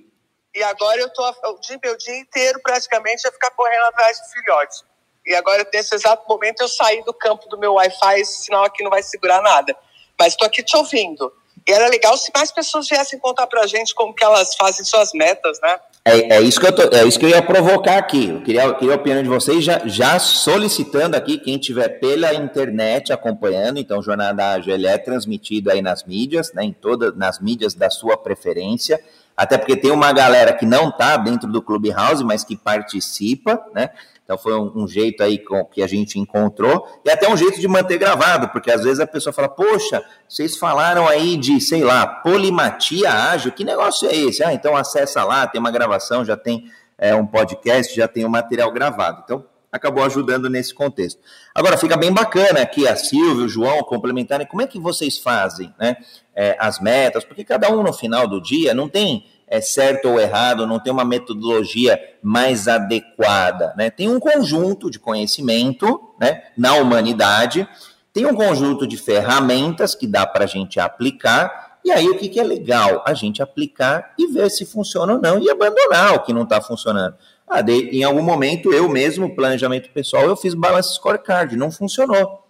Speaker 2: E agora eu tô o dia, o dia inteiro praticamente a ficar correndo atrás de filhote. E agora, nesse exato momento, eu saí do campo do meu Wi-Fi, esse sinal aqui não vai segurar nada. Mas estou aqui te ouvindo. E era legal se mais pessoas viessem contar pra gente como que elas fazem suas metas, né?
Speaker 1: É, é, isso, que eu tô, é isso que eu ia provocar aqui. Eu queria, eu queria a opinião de vocês, já, já solicitando aqui, quem tiver pela internet acompanhando, então o Jornada Ágil é transmitido aí nas mídias, né, em todas nas mídias da sua preferência, até porque tem uma galera que não está dentro do Clubhouse, mas que participa, né? Então foi um, um, jeito aí com, que a gente encontrou e até um jeito de manter gravado, porque às vezes a pessoa fala: Poxa, vocês falaram aí de, sei lá, polimatia ágil, que negócio é esse? Ah, então acessa lá, tem uma gravação, já tem é, um podcast, já tem o um material gravado. Então acabou ajudando nesse contexto. Agora, fica bem bacana aqui a Silvia, o João complementarem como é que vocês fazem né, é, as metas, porque cada um no final do dia não tem é certo ou errado, não tem uma metodologia mais adequada. Né? Tem um conjunto de conhecimento né, na humanidade, tem um conjunto de ferramentas que dá para a gente aplicar, e aí o que, que é legal? A gente aplicar e ver se funciona ou não, e abandonar o que não está funcionando. Ah, de, em algum momento, eu mesmo, planejamento pessoal, eu fiz balance scorecard, não funcionou.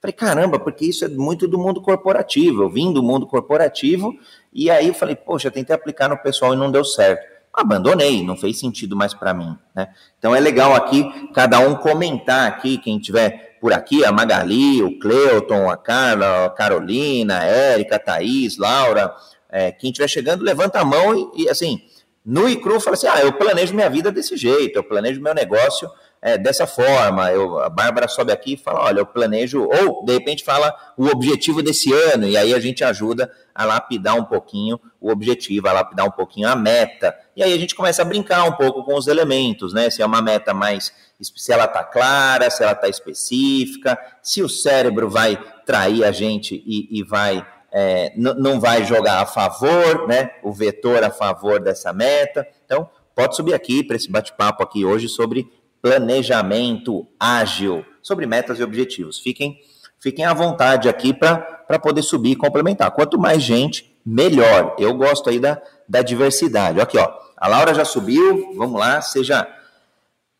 Speaker 1: Falei, caramba, porque isso é muito do mundo corporativo. Eu vim do mundo corporativo e aí eu falei, poxa, tentei aplicar no pessoal e não deu certo. Abandonei, não fez sentido mais para mim. Né? Então é legal aqui cada um comentar aqui, quem tiver por aqui, a Magali, o Cleuton, a Carla, a Carolina, a Érica, a Thaís, Laura, é, quem estiver chegando, levanta a mão e, e assim, nu e cru, fala assim, ah, eu planejo minha vida desse jeito, eu planejo meu negócio é, dessa forma. Eu, a Bárbara sobe aqui e fala: olha, eu planejo, ou de repente fala o objetivo desse ano, e aí a gente ajuda a lapidar um pouquinho o objetivo, a lapidar um pouquinho a meta. E aí a gente começa a brincar um pouco com os elementos, né? Se é uma meta mais. Se ela está clara, se ela está específica, se o cérebro vai trair a gente e, e vai. É, não vai jogar a favor, né? O vetor a favor dessa meta. Então, pode subir aqui para esse bate-papo aqui hoje sobre planejamento ágil, sobre metas e objetivos. Fiquem, fiquem à vontade aqui para poder subir e complementar. Quanto mais gente, melhor. Eu gosto aí da, da diversidade. Aqui, ó. A Laura já subiu. Vamos lá, seja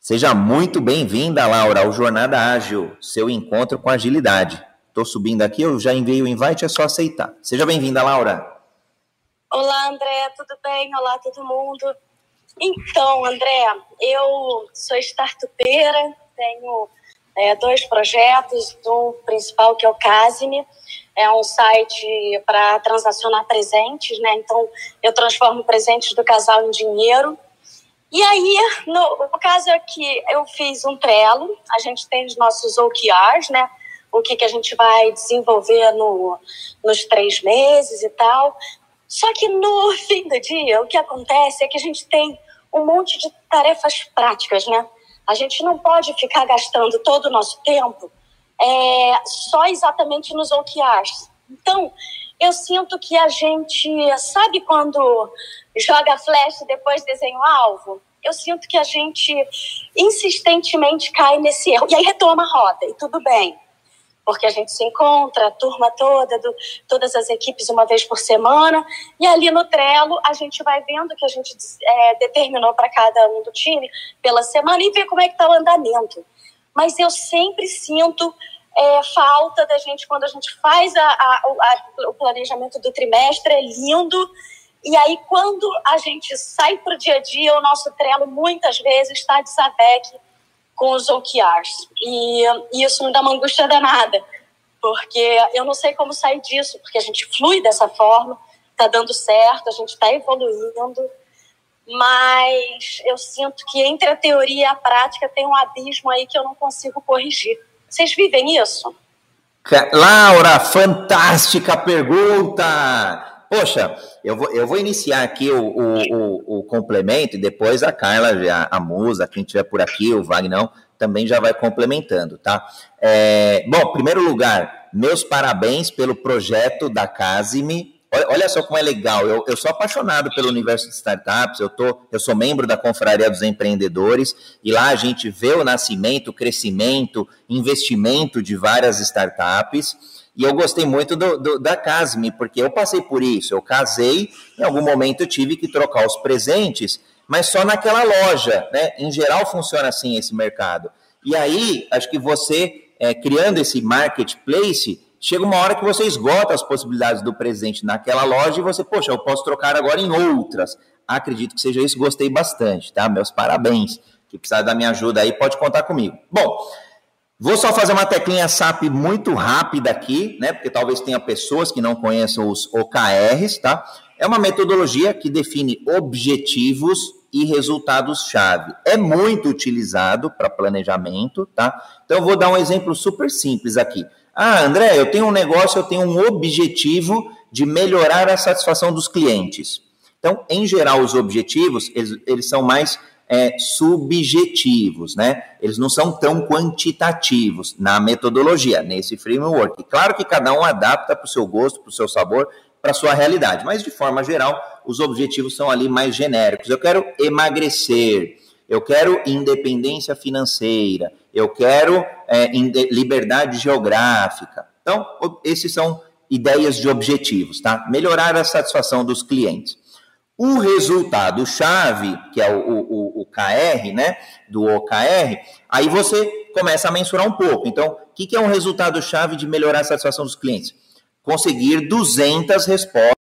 Speaker 1: seja muito bem-vinda, Laura, ao Jornada Ágil, seu encontro com agilidade. Estou subindo aqui, eu já enviei o invite, é só aceitar. Seja bem-vinda, Laura.
Speaker 5: Olá, André, tudo bem? Olá, todo mundo. Então, André, eu sou startupeira, tenho é, dois projetos, um principal que é o Casime, é um site para transacionar presentes, né? Então, eu transformo presentes do casal em dinheiro. E aí, no, caso é que eu fiz um Trello, a gente tem os nossos OKRs, né? O que, que a gente vai desenvolver no, nos três meses e tal. Só que no fim do dia, o que acontece é que a gente tem um monte de tarefas práticas, né? A gente não pode ficar gastando todo o nosso tempo é, só exatamente nos OKRs. Então, eu sinto que a gente, sabe quando joga flecha e depois desenha o alvo? Eu sinto que a gente insistentemente cai nesse erro. E aí retoma a roda, e tudo bem porque a gente se encontra, a turma toda, do, todas as equipes uma vez por semana, e ali no Trello a gente vai vendo o que a gente é, determinou para cada um do time pela semana e ver como é que está o andamento. Mas eu sempre sinto é, falta da gente, quando a gente faz a, a, a, o planejamento do trimestre, é lindo, e aí, quando a gente sai para o dia a dia, o nosso Trello muitas vezes está de com os OKRs. E, isso me dá uma angústia danada, porque eu não sei como sair disso, porque a gente flui dessa forma, está dando certo, a gente está evoluindo, mas eu sinto que entre a teoria e a prática tem um abismo aí que eu não consigo corrigir. Vocês vivem isso?
Speaker 1: Laura, fantástica pergunta! Poxa, eu vou, eu vou iniciar aqui o, o, o, o complemento e depois a Carla, a, a Musa, quem estiver por aqui, o Wagner, também já vai complementando, tá? É, bom, primeiro lugar, meus parabéns pelo projeto da Casime. Olha só como é legal. Eu, eu sou apaixonado pelo universo de startups. Eu, tô, eu sou membro da Confraria dos Empreendedores e lá a gente vê o nascimento, o crescimento, investimento de várias startups. E eu gostei muito do, do, da Casme, porque eu passei por isso. Eu casei, em algum momento eu tive que trocar os presentes, mas só naquela loja, né? Em geral funciona assim esse mercado. E aí, acho que você, é, criando esse marketplace, chega uma hora que você esgota as possibilidades do presente naquela loja e você, poxa, eu posso trocar agora em outras. Acredito que seja isso, gostei bastante, tá? Meus parabéns. Que precisar da minha ajuda aí, pode contar comigo. Bom, Vou só fazer uma teclinha SAP muito rápida aqui, né? Porque talvez tenha pessoas que não conheçam os OKRs, tá? É uma metodologia que define objetivos e resultados-chave. É muito utilizado para planejamento, tá? Então, eu vou dar um exemplo super simples aqui. Ah, André, eu tenho um negócio, eu tenho um objetivo de melhorar a satisfação dos clientes. Então, em geral, os objetivos, eles, eles são mais é, subjetivos, né? Eles não são tão quantitativos na metodologia, nesse framework. Claro que cada um adapta para o seu gosto, para o seu sabor, para a sua realidade, mas de forma geral, os objetivos são ali mais genéricos. Eu quero emagrecer, eu quero independência financeira, eu quero é, liberdade geográfica. Então, esses são ideias de objetivos, tá? Melhorar a satisfação dos clientes. O resultado-chave, que é o, o, o, KR, né, do OKR, aí você começa a mensurar um pouco. Então, o que, que é um resultado-chave de melhorar a satisfação dos clientes? Conseguir 200 respostas.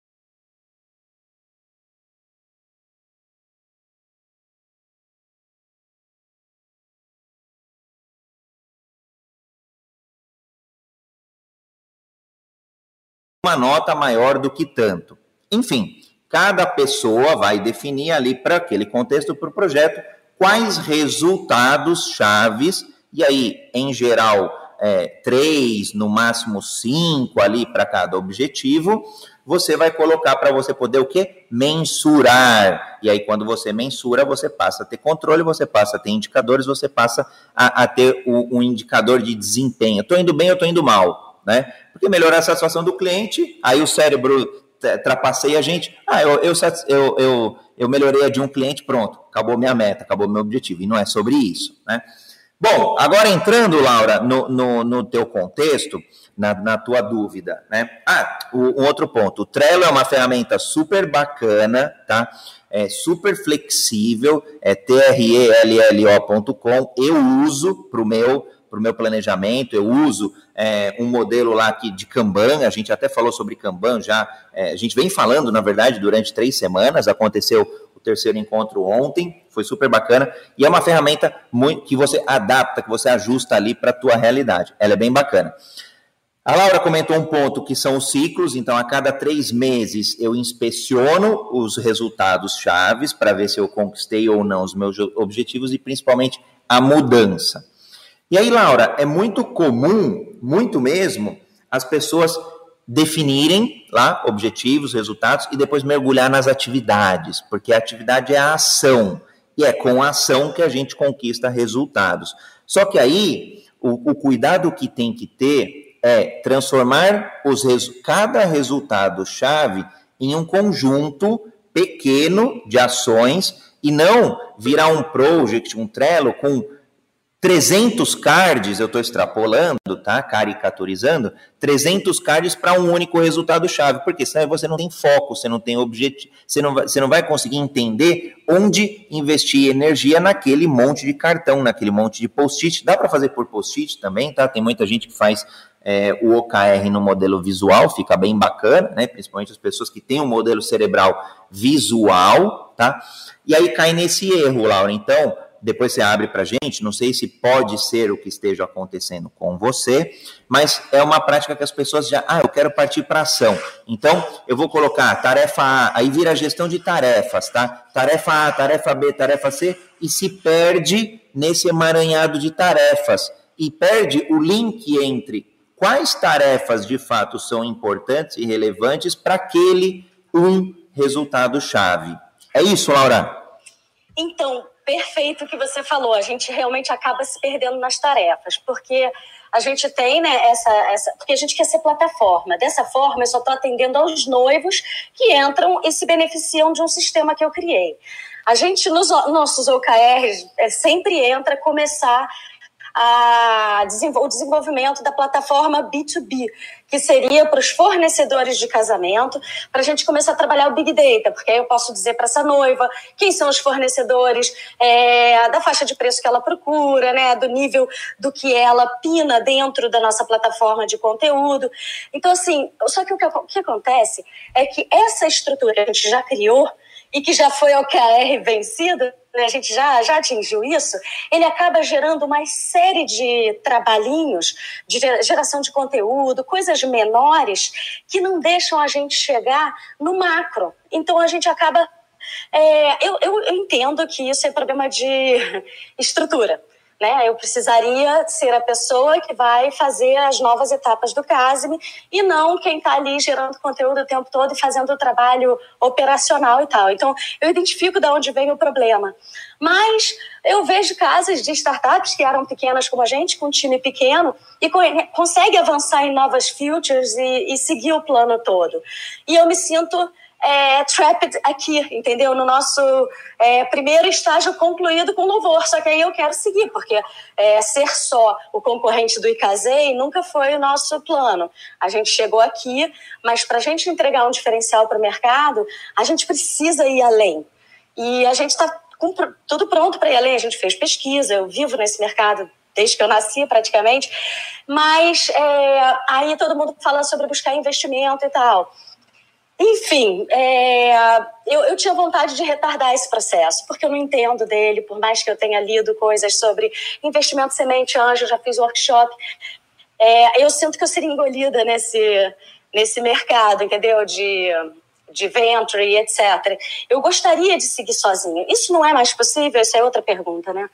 Speaker 1: Uma nota maior do que tanto. Enfim, Cada pessoa vai definir ali para aquele contexto, para o projeto, quais resultados chaves, e aí, em geral, é, três, no máximo cinco ali para cada objetivo, você vai colocar para você poder o quê? Mensurar. E aí, quando você mensura, você passa a ter controle, você passa a ter indicadores, você passa a, a ter o, um indicador de desempenho. Estou indo bem ou estou indo mal? Né? Porque melhorar a satisfação do cliente, aí o cérebro trapacei a gente. Ah, eu, eu, eu, eu, eu melhorei a de um cliente, pronto, acabou minha meta, acabou meu objetivo. E não é sobre isso, né? Bom, agora entrando, Laura, no, no, no teu contexto, na, na, tua dúvida, né? Ah, o, um outro ponto. O Trello é uma ferramenta super bacana, tá? É super flexível, é trello.com. Eu uso para o meu pro meu planejamento, eu uso é, um modelo lá aqui de Kanban, a gente até falou sobre Kanban já, é, a gente vem falando, na verdade, durante três semanas, aconteceu o terceiro encontro ontem, foi super bacana, e é uma ferramenta muito, que você adapta, que você ajusta ali para a tua realidade, ela é bem bacana. A Laura comentou um ponto que são os ciclos, então a cada três meses eu inspeciono os resultados chaves para ver se eu conquistei ou não os meus objetivos e principalmente a mudança. E aí, Laura, é muito comum, muito mesmo, as pessoas definirem lá objetivos, resultados e depois mergulhar nas atividades, porque a atividade é a ação e é com a ação que a gente conquista resultados. Só que aí o, o cuidado que tem que ter é transformar os cada resultado chave em um conjunto pequeno de ações e não virar um project, um Trello com 300 cards, eu estou extrapolando, tá? Caricaturizando, 300 cards para um único resultado-chave, porque senão você não tem foco, você não tem objetivo, você não, vai, você não vai conseguir entender onde investir energia naquele monte de cartão, naquele monte de post-it. Dá para fazer por post-it também, tá? Tem muita gente que faz é, o OKR no modelo visual, fica bem bacana, né? Principalmente as pessoas que têm um modelo cerebral visual, tá? E aí cai nesse erro, Laura. Então, depois você abre para gente, não sei se pode ser o que esteja acontecendo com você, mas é uma prática que as pessoas já, ah, eu quero partir para ação. Então, eu vou colocar tarefa A, aí vira gestão de tarefas, tá? Tarefa A, tarefa B, tarefa C, e se perde nesse emaranhado de tarefas. E perde o link entre quais tarefas de fato são importantes e relevantes para aquele um resultado-chave. É isso, Laura?
Speaker 5: Então, perfeito o que você falou. A gente realmente acaba se perdendo nas tarefas, porque a gente tem, né, essa, essa. Porque a gente quer ser plataforma. Dessa forma, eu só estou atendendo aos noivos que entram e se beneficiam de um sistema que eu criei. A gente, nos nossos OKRs, é, sempre entra começar a, o desenvolvimento da plataforma B2B, que seria para os fornecedores de casamento, para a gente começar a trabalhar o Big Data, porque aí eu posso dizer para essa noiva quem são os fornecedores, é, da faixa de preço que ela procura, né, do nível do que ela pina dentro da nossa plataforma de conteúdo. Então, assim, só que o que, o que acontece é que essa estrutura a gente já criou e que já foi ao KR vencida, né, a gente já, já atingiu isso, ele acaba gerando uma série de trabalhinhos de geração de conteúdo, coisas menores que não deixam a gente chegar no macro. Então a gente acaba. É, eu, eu, eu entendo que isso é problema de estrutura né? Eu precisaria ser a pessoa que vai fazer as novas etapas do CASME e não quem está ali gerando conteúdo o tempo todo e fazendo o trabalho operacional e tal. Então, eu identifico de onde vem o problema. Mas eu vejo casos de startups que eram pequenas como a gente, com um time pequeno, e consegue avançar em novas features e, e seguir o plano todo. E eu me sinto é, trapped aqui, entendeu? No nosso é, primeiro estágio concluído com louvor. Só que aí eu quero seguir, porque é, ser só o concorrente do Icasei nunca foi o nosso plano. A gente chegou aqui, mas para a gente entregar um diferencial para o mercado, a gente precisa ir além. E a gente está tudo pronto para ir além. A gente fez pesquisa, eu vivo nesse mercado desde que eu nasci praticamente, mas é, aí todo mundo fala sobre buscar investimento e tal. Enfim, é, eu, eu tinha vontade de retardar esse processo, porque eu não entendo dele, por mais que eu tenha lido coisas sobre investimento semente anjo, já fiz workshop. É, eu sinto que eu seria engolida nesse, nesse mercado, entendeu? De, de venture etc. Eu gostaria de seguir sozinha. Isso não é mais possível? Essa é outra pergunta, né?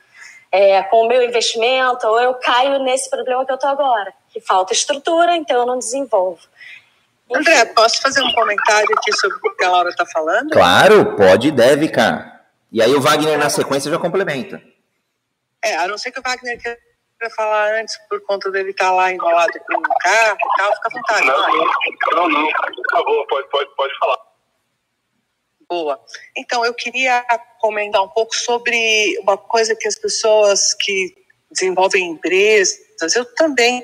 Speaker 5: É, com o meu investimento, ou eu caio nesse problema que eu estou agora, que falta estrutura, então eu não desenvolvo.
Speaker 2: André, posso fazer um comentário aqui sobre o que a Laura está falando?
Speaker 1: Claro, pode e deve, cara. E aí o Wagner, na sequência, já complementa.
Speaker 2: É, a não ser que o Wagner queira falar antes, por conta dele estar tá lá enrolado com o carro e tal, fica à vontade.
Speaker 4: Não, não, não, por favor, pode, pode, pode falar.
Speaker 2: Boa. Então, eu queria comentar um pouco sobre uma coisa que as pessoas que desenvolvem empresas, eu também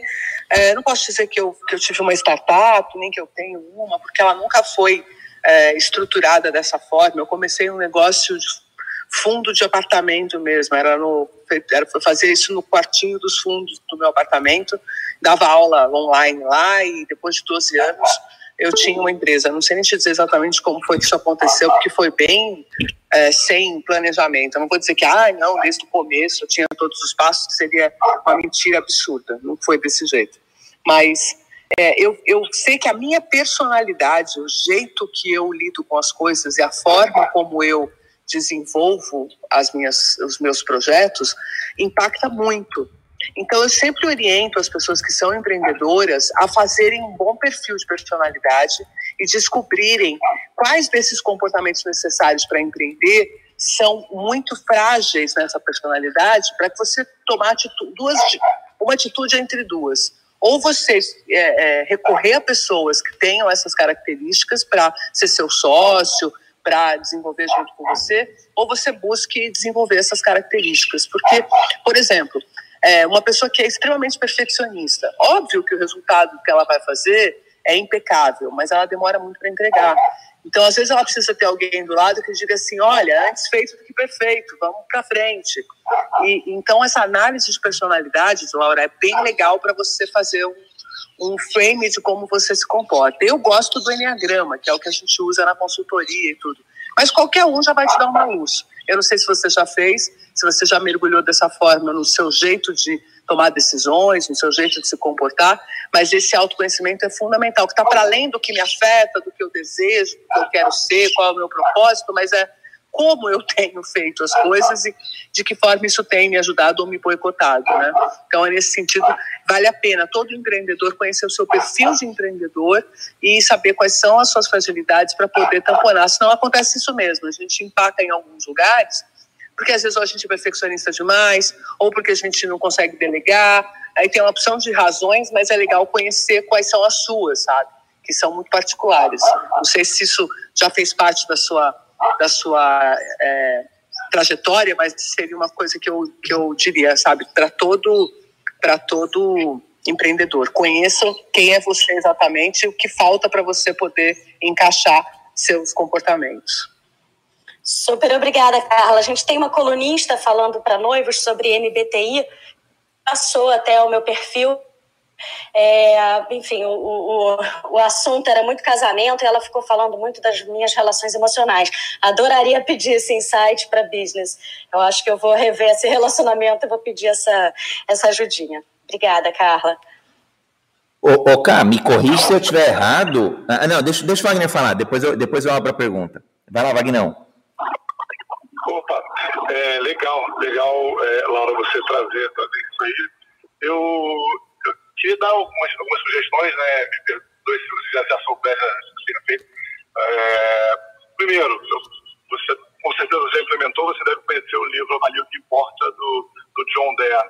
Speaker 2: é, não posso dizer que eu, que eu tive uma startup, nem que eu tenho uma, porque ela nunca foi é, estruturada dessa forma. Eu comecei um negócio fundo de apartamento mesmo, era no era fazer isso no quartinho dos fundos do meu apartamento, dava aula online lá e depois de 12 anos eu tinha uma empresa. Não sei nem te dizer exatamente como foi que isso aconteceu, porque foi bem é, sem planejamento. Eu não vou dizer que, ah, não, desde o começo eu tinha todos os passos, que seria uma mentira absurda. Não foi desse jeito. Mas é, eu, eu sei que a minha personalidade, o jeito que eu lido com as coisas e a forma como eu desenvolvo as minhas, os meus projetos impacta muito. Então, eu sempre oriento as pessoas que são empreendedoras a fazerem um bom perfil de personalidade e descobrirem quais desses comportamentos necessários para empreender são muito frágeis nessa personalidade para que você tomar atitude, duas, uma atitude entre duas. Ou você é, é, recorrer a pessoas que tenham essas características para ser seu sócio, para desenvolver junto com você, ou você busque desenvolver essas características. Porque, por exemplo, é uma pessoa que é extremamente perfeccionista, óbvio que o resultado que ela vai fazer é impecável, mas ela demora muito para entregar. Então, às vezes, ela precisa ter alguém do lado que diga assim: olha, antes feito do que perfeito, vamos para frente. E, então, essa análise de personalidades, Laura, é bem legal para você fazer um, um frame de como você se comporta. Eu gosto do Enneagrama, que é o que a gente usa na consultoria e tudo. Mas qualquer um já vai te dar uma luz. Eu não sei se você já fez, se você já mergulhou dessa forma no seu jeito de tomar decisões, no seu jeito de se comportar, mas esse autoconhecimento é fundamental, que está para além do que me afeta, do que eu desejo, do que eu quero ser, qual é o meu propósito, mas é como eu tenho feito as coisas e de que forma isso tem me ajudado ou me boicotado, né? Então, é nesse sentido, vale a pena todo empreendedor conhecer o seu perfil de empreendedor e saber quais são as suas fragilidades para poder tamponar. Senão acontece isso mesmo, a gente empaca em alguns lugares, porque às vezes ou a gente é perfeccionista demais, ou porque a gente não consegue delegar, aí tem uma opção de razões, mas é legal conhecer quais são as suas, sabe? Que são muito particulares. Não sei se isso já fez parte da sua da sua é, trajetória, mas seria uma coisa que eu, que eu diria, sabe, para todo, todo empreendedor. Conheça quem é você exatamente, o que falta para você poder encaixar seus comportamentos.
Speaker 5: Super obrigada, Carla. A gente tem uma colunista falando para noivos sobre MBTI, passou até o meu perfil é, enfim, o, o, o assunto era muito casamento e ela ficou falando muito das minhas relações emocionais. Adoraria pedir esse insight para business. Eu acho que eu vou rever esse relacionamento e vou pedir essa, essa ajudinha. Obrigada, Carla.
Speaker 1: Ô, ô Cá, me corrija se eu estiver errado. Ah, não, deixa, deixa o Wagner falar, depois eu, depois eu abro a pergunta. Vai lá, Wagner.
Speaker 4: Opa, é, legal, legal, é, Laura, você trazer, trazer isso aí. Eu, queria dar algumas, algumas sugestões, né? Me perdoe se você já, já se feito. É, primeiro, você com certeza já implementou, você deve conhecer o livro Avalie o que Importa, do, do John Dare.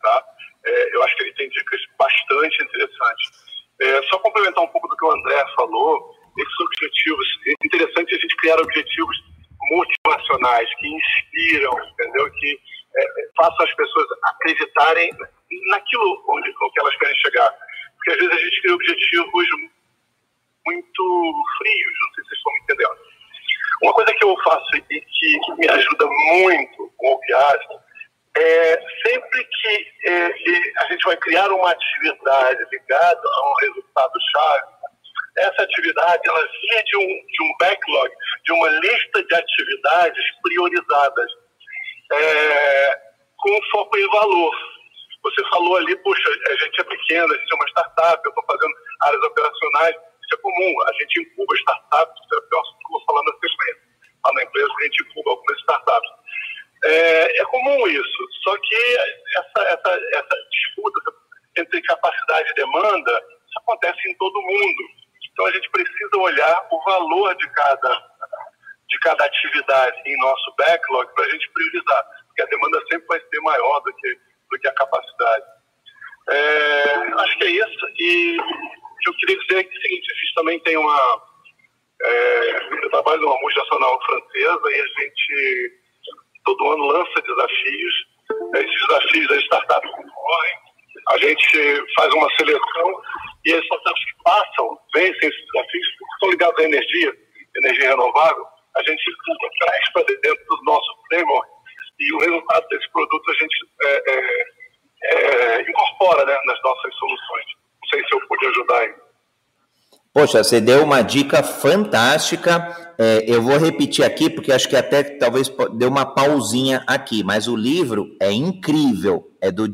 Speaker 4: Tá? É, eu acho que ele tem dicas bastante interessantes. É, só complementar um pouco do que o André falou, esses objetivos, é interessante a gente criar objetivos motivacionais, que inspiram, entendeu? Que é, as pessoas acreditarem naquilo onde, que elas querem chegar. Porque às vezes a gente cria objetivos muito frios, não sei se vocês estão me entendendo. Uma coisa que eu faço e que, que me ajuda muito com o Piazza é sempre que é, a gente vai criar uma atividade ligada a um resultado-chave, essa atividade ela vinha de um, de um backlog, de uma lista de atividades priorizadas, é, com foco em valor. Você falou ali, puxa, a gente é pequeno, a gente é uma startup, eu estou fazendo áreas operacionais. Isso é comum, a gente incuba startups, isso é o que eu vou falar na sequência. Lá na empresa, a gente incuba algumas startups. É, é comum isso, só que essa, essa, essa disputa entre capacidade e demanda, isso acontece em todo mundo. Então a gente precisa olhar o valor de cada, de cada atividade em nosso backlog para a gente priorizar, porque a demanda sempre vai ser maior do que do que a capacidade. É, acho que é isso. E o que eu queria dizer é que é o seguinte, a gente também tem uma. É, eu trabalho numa multinacional francesa e a gente todo ano lança desafios. Esses desafios das startups concorrem. A gente faz uma seleção e as startups que passam, vencem esses desafios, estão ligados à energia, energia renovável, a gente traz para dentro do nosso o resultado desse produto a gente é, é, é, incorpora né, nas nossas soluções. Não sei se eu pude ajudar aí.
Speaker 1: Poxa, você deu uma dica fantástica. É, eu vou repetir aqui, porque acho que até talvez deu uma pausinha aqui, mas o livro é incrível. É do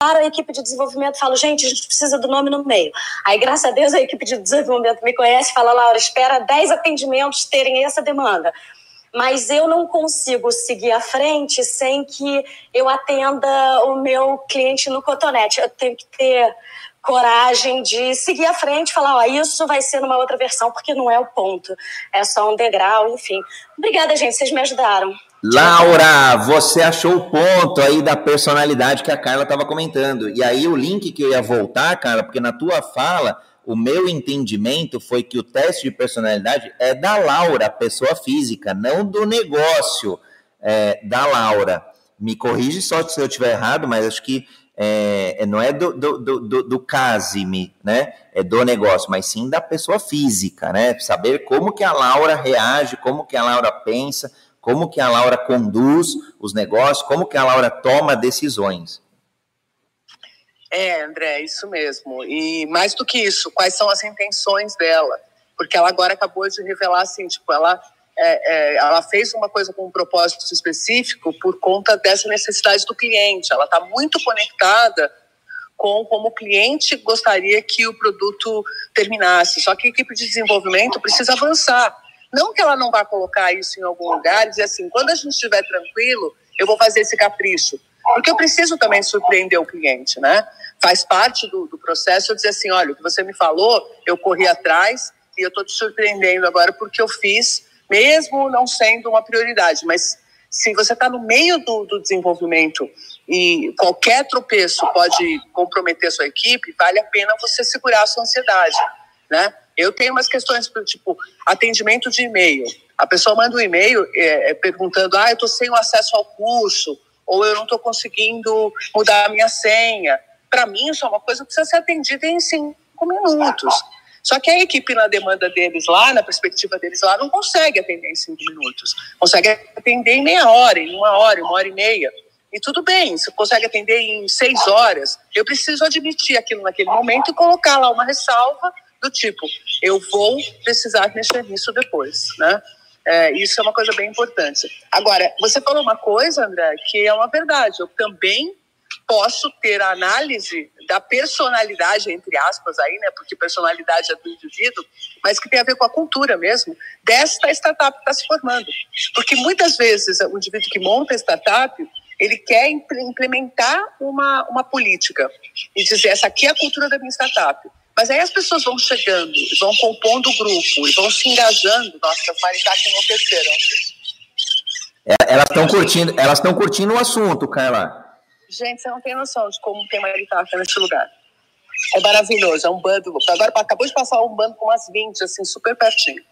Speaker 5: para a equipe de desenvolvimento falo, gente, a gente precisa do nome no meio. Aí, graças a Deus, a equipe de desenvolvimento me conhece e fala, Laura, espera 10 atendimentos terem essa demanda. Mas eu não consigo seguir à frente sem que eu atenda o meu cliente no cotonete. Eu tenho que ter coragem de seguir à frente falar, ó, isso vai ser numa outra versão, porque não é o ponto, é só um degrau, enfim. Obrigada, gente, vocês me ajudaram.
Speaker 1: Laura, você achou o ponto aí da personalidade que a Carla estava comentando. E aí o link que eu ia voltar, Carla, porque na tua fala, o meu entendimento foi que o teste de personalidade é da Laura, pessoa física, não do negócio é, da Laura. Me corrige só se eu estiver errado, mas acho que é, é, não é do, do, do, do Casime, né? É do negócio, mas sim da pessoa física, né? Saber como que a Laura reage, como que a Laura pensa, como que a Laura conduz os negócios, como que a Laura toma decisões.
Speaker 2: É, André, isso mesmo. E mais do que isso, quais são as intenções dela? Porque ela agora acabou de revelar assim, tipo, ela é, é, ela fez uma coisa com um propósito específico por conta dessa necessidade do cliente. Ela está muito conectada com como o cliente gostaria que o produto terminasse. Só que a equipe de desenvolvimento precisa avançar. Não que ela não vá colocar isso em algum lugar e dizer assim, quando a gente estiver tranquilo, eu vou fazer esse capricho. Porque eu preciso também surpreender o cliente, né? Faz parte do, do processo eu dizer assim, olha, o que você me falou, eu corri atrás e eu estou te surpreendendo agora porque eu fiz, mesmo não sendo uma prioridade. Mas se você está no meio do, do, desenvolvimento e qualquer tropeço pode comprometer a sua equipe, vale a pena você segurar a sua ansiedade, né? Eu tenho umas questões, tipo, atendimento de e-mail. A pessoa manda um e-mail é, é perguntando, ah, eu estou sem acesso ao curso, ou eu não estou conseguindo mudar a minha senha. Para mim, isso é uma coisa que precisa ser atendida em cinco minutos. Só que a equipe, na demanda deles lá, na perspectiva deles lá, não consegue atender em cinco minutos. Consegue atender em meia hora, em uma hora, uma hora e meia. E tudo bem, você consegue atender em seis horas. Eu preciso admitir aquilo naquele momento e colocar lá uma ressalva do tipo, eu vou precisar mexer nisso depois, né? É, isso é uma coisa bem importante. Agora, você falou uma coisa, André, que é uma verdade. Eu também posso ter a análise da personalidade, entre aspas, aí, né? Porque personalidade é do indivíduo, mas que tem a ver com a cultura mesmo, desta startup que está se formando. Porque muitas vezes o indivíduo que monta a startup, ele quer implementar uma, uma política e dizer, essa aqui é a cultura da minha startup. Mas aí as pessoas vão chegando, vão compondo o grupo e vão se engajando. Nossa, as maritadas enlouqueceram.
Speaker 1: É, elas estão curtindo, elas estão curtindo o assunto, Carla.
Speaker 2: Gente, você não tem noção de como tem maritaca nesse lugar. É maravilhoso, é um bando. Agora acabou de passar um bando com umas 20, assim, super pertinho.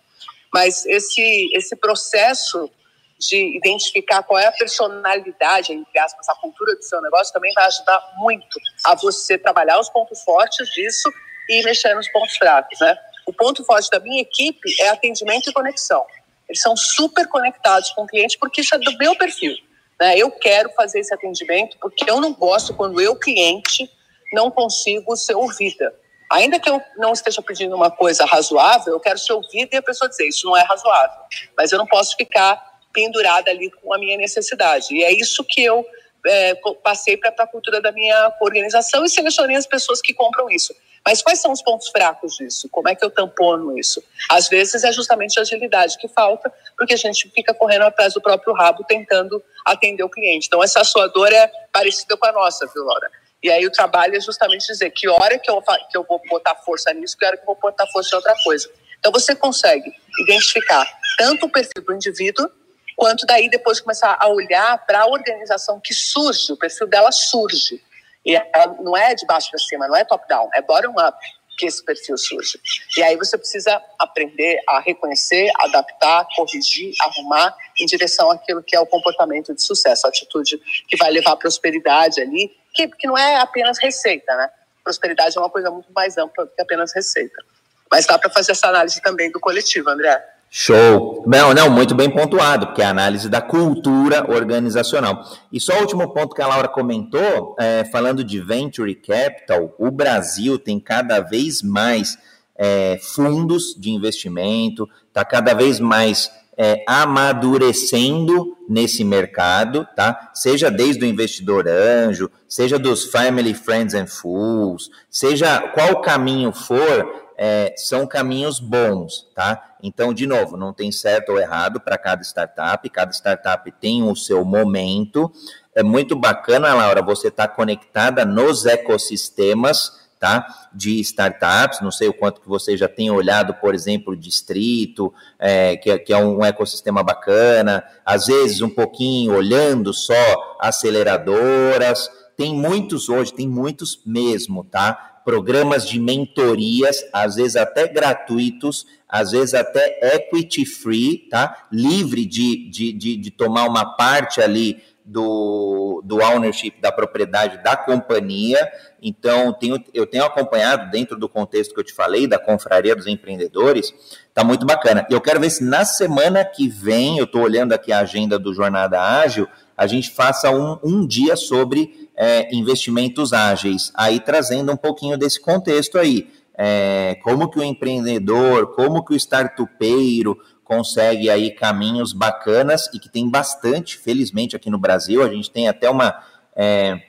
Speaker 2: Mas esse, esse processo de identificar qual é a personalidade, entre aspas, a cultura do seu negócio, também vai ajudar muito a você trabalhar os pontos fortes disso e mexer nos pontos fracos, né? O ponto forte da minha equipe é atendimento e conexão. Eles são super conectados com o cliente porque isso é do meu perfil. Né? Eu quero fazer esse atendimento porque eu não gosto quando eu, cliente, não consigo ser ouvida. Ainda que eu não esteja pedindo uma coisa razoável, eu quero ser ouvida e a pessoa dizer isso não é razoável. Mas eu não posso ficar pendurada ali com a minha necessidade. E é isso que eu é, passei para a cultura da minha organização e selecionei as pessoas que compram isso. Mas quais são os pontos fracos disso? Como é que eu tampono isso? Às vezes é justamente a agilidade que falta, porque a gente fica correndo atrás do próprio rabo tentando atender o cliente. Então, essa sua dor é parecida com a nossa, viu, Laura? E aí o trabalho é justamente dizer que hora que eu, que eu vou botar força nisso, que hora que eu vou botar força em outra coisa. Então, você consegue identificar tanto o perfil do indivíduo, quanto daí depois começar a olhar para a organização que surge, o perfil dela surge. E ela não é de baixo para cima, não é top-down, é bottom-up que esse perfil surge. E aí você precisa aprender a reconhecer, adaptar, corrigir, arrumar em direção àquilo que é o comportamento de sucesso, a atitude que vai levar à prosperidade ali, que, que não é apenas receita, né? Prosperidade é uma coisa muito mais ampla do que apenas receita. Mas dá para fazer essa análise também do coletivo, André.
Speaker 1: Show. Não, não, muito bem pontuado, porque é a análise da cultura organizacional. E só o último ponto que a Laura comentou, é, falando de venture capital, o Brasil tem cada vez mais é, fundos de investimento, está cada vez mais é, amadurecendo nesse mercado, tá? Seja desde o investidor anjo, seja dos family, friends and fools, seja qual caminho for, é, são caminhos bons, tá? Então, de novo, não tem certo ou errado para cada startup, cada startup tem o seu momento. É muito bacana, Laura, você estar tá conectada nos ecossistemas, tá? De startups, não sei o quanto que você já tem olhado, por exemplo, Distrito, é, que, que, é um ecossistema bacana, às vezes um pouquinho olhando só aceleradoras, tem muitos hoje, tem muitos mesmo, tá? Programas de mentorias, às vezes até gratuitos, às vezes até equity free, tá? Livre de, de, de, de tomar uma parte ali do, do ownership da propriedade da companhia. Então, tenho, eu tenho acompanhado dentro do contexto que eu te falei, da confraria dos empreendedores, tá muito bacana. E eu quero ver se na semana que vem, eu estou olhando aqui a agenda do Jornada Ágil, a gente faça um, um dia sobre é, investimentos ágeis, aí trazendo um pouquinho desse contexto aí. É, como que o empreendedor, como que o startupeiro consegue aí caminhos bacanas e que tem bastante, felizmente aqui no Brasil, a gente tem até uma, é,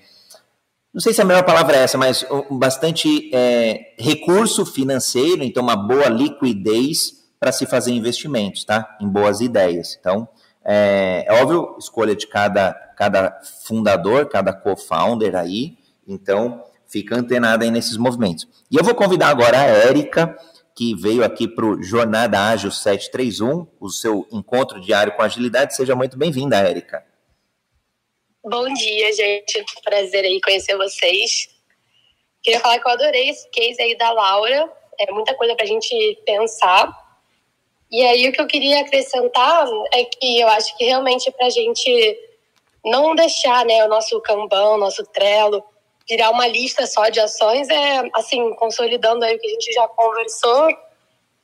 Speaker 1: não sei se a melhor palavra é essa, mas bastante é, recurso financeiro, então uma boa liquidez para se fazer investimentos, tá? Em boas ideias. Então, é, é óbvio, escolha de cada, cada fundador, cada co-founder aí, então fica antenado aí nesses movimentos. E eu vou convidar agora a Érica, que veio aqui para o Jornada Ágil 731, o seu encontro diário com agilidade. Seja muito bem-vinda, Érica.
Speaker 6: Bom dia, gente. Prazer aí conhecer vocês. Queria falar que eu adorei esse case aí da Laura. É muita coisa para a gente pensar. E aí o que eu queria acrescentar é que eu acho que realmente para a gente não deixar né, o nosso Kanban, o nosso Trello, virar uma lista só de ações, é assim, consolidando aí o que a gente já conversou,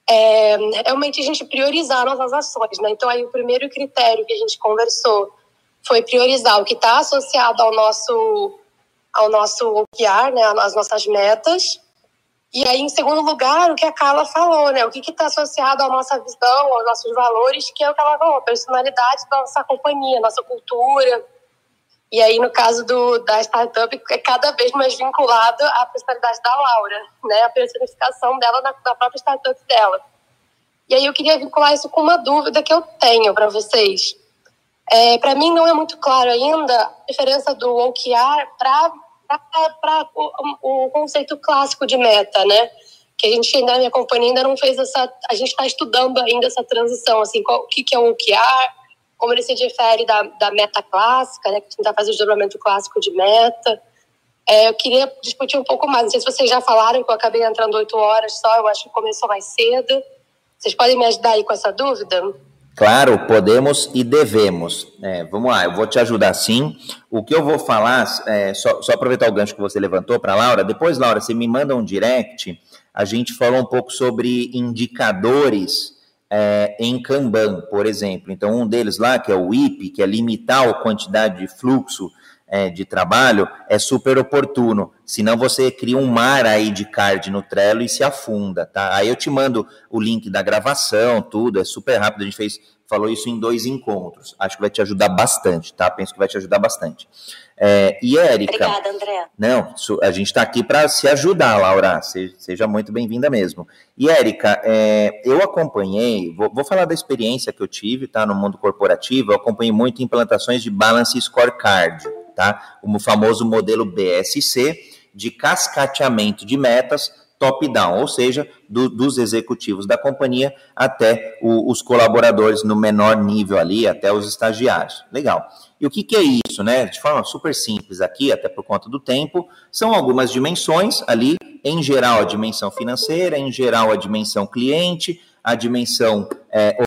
Speaker 6: é realmente a gente priorizar nossas ações. Né? Então aí o primeiro critério que a gente conversou foi priorizar o que está associado ao nosso ao nosso OKR, né, às nossas metas, e aí, em segundo lugar, o que a Carla falou, né? O que está associado à nossa visão, aos nossos valores, que é o que ela falou, a personalidade da nossa companhia, nossa cultura. E aí, no caso do, da startup, é cada vez mais vinculado à personalidade da Laura, né? A personificação dela na, na própria startup dela. E aí, eu queria vincular isso com uma dúvida que eu tenho para vocês. É, para mim, não é muito claro ainda a diferença do OKR para para o, o, conceito clássico de meta, né? Que a gente ainda, minha companhia ainda não fez essa, a gente está estudando ainda essa transição, assim, qual, o que, que é o OKR, como ele se difere da, da meta clássica, né? Que a gente fazer o desdobramento clássico de meta. É, eu queria discutir um pouco mais. Não sei se vocês já falaram, que eu acabei entrando oito horas só, eu acho que começou mais cedo. Vocês podem me ajudar aí com essa dúvida?
Speaker 1: Claro, podemos e devemos. É, vamos lá, eu vou te ajudar sim. O que eu vou falar, é, só, só aproveitar o gancho que você levantou para Laura. Depois, Laura, você me manda um direct. A gente falou um pouco sobre indicadores é, em Kanban, por exemplo. Então, um deles lá, que é o IP, que é limitar a quantidade de fluxo é, de trabalho, é super oportuno. Senão você cria um mar aí de card no Trello e se afunda, tá? Aí eu te mando o link da gravação, tudo, é super rápido. A gente fez, falou isso em dois encontros. Acho que vai te ajudar bastante, tá? Penso que vai te ajudar bastante. É, e Érica.
Speaker 5: Obrigada, André.
Speaker 1: Não, a gente está aqui para se ajudar, Laura. Seja muito bem-vinda mesmo. E Érica, é, eu acompanhei, vou, vou, falar da experiência que eu tive, tá? No mundo corporativo, eu acompanhei muito implantações de Balance Scorecard, tá? O famoso modelo BSC de cascateamento de metas top-down, ou seja, do, dos executivos da companhia até o, os colaboradores no menor nível ali, até os estagiários. Legal. E o que, que é isso, né? De forma super simples aqui, até por conta do tempo, são algumas dimensões ali, em geral a dimensão financeira, em geral a dimensão cliente, a dimensão é,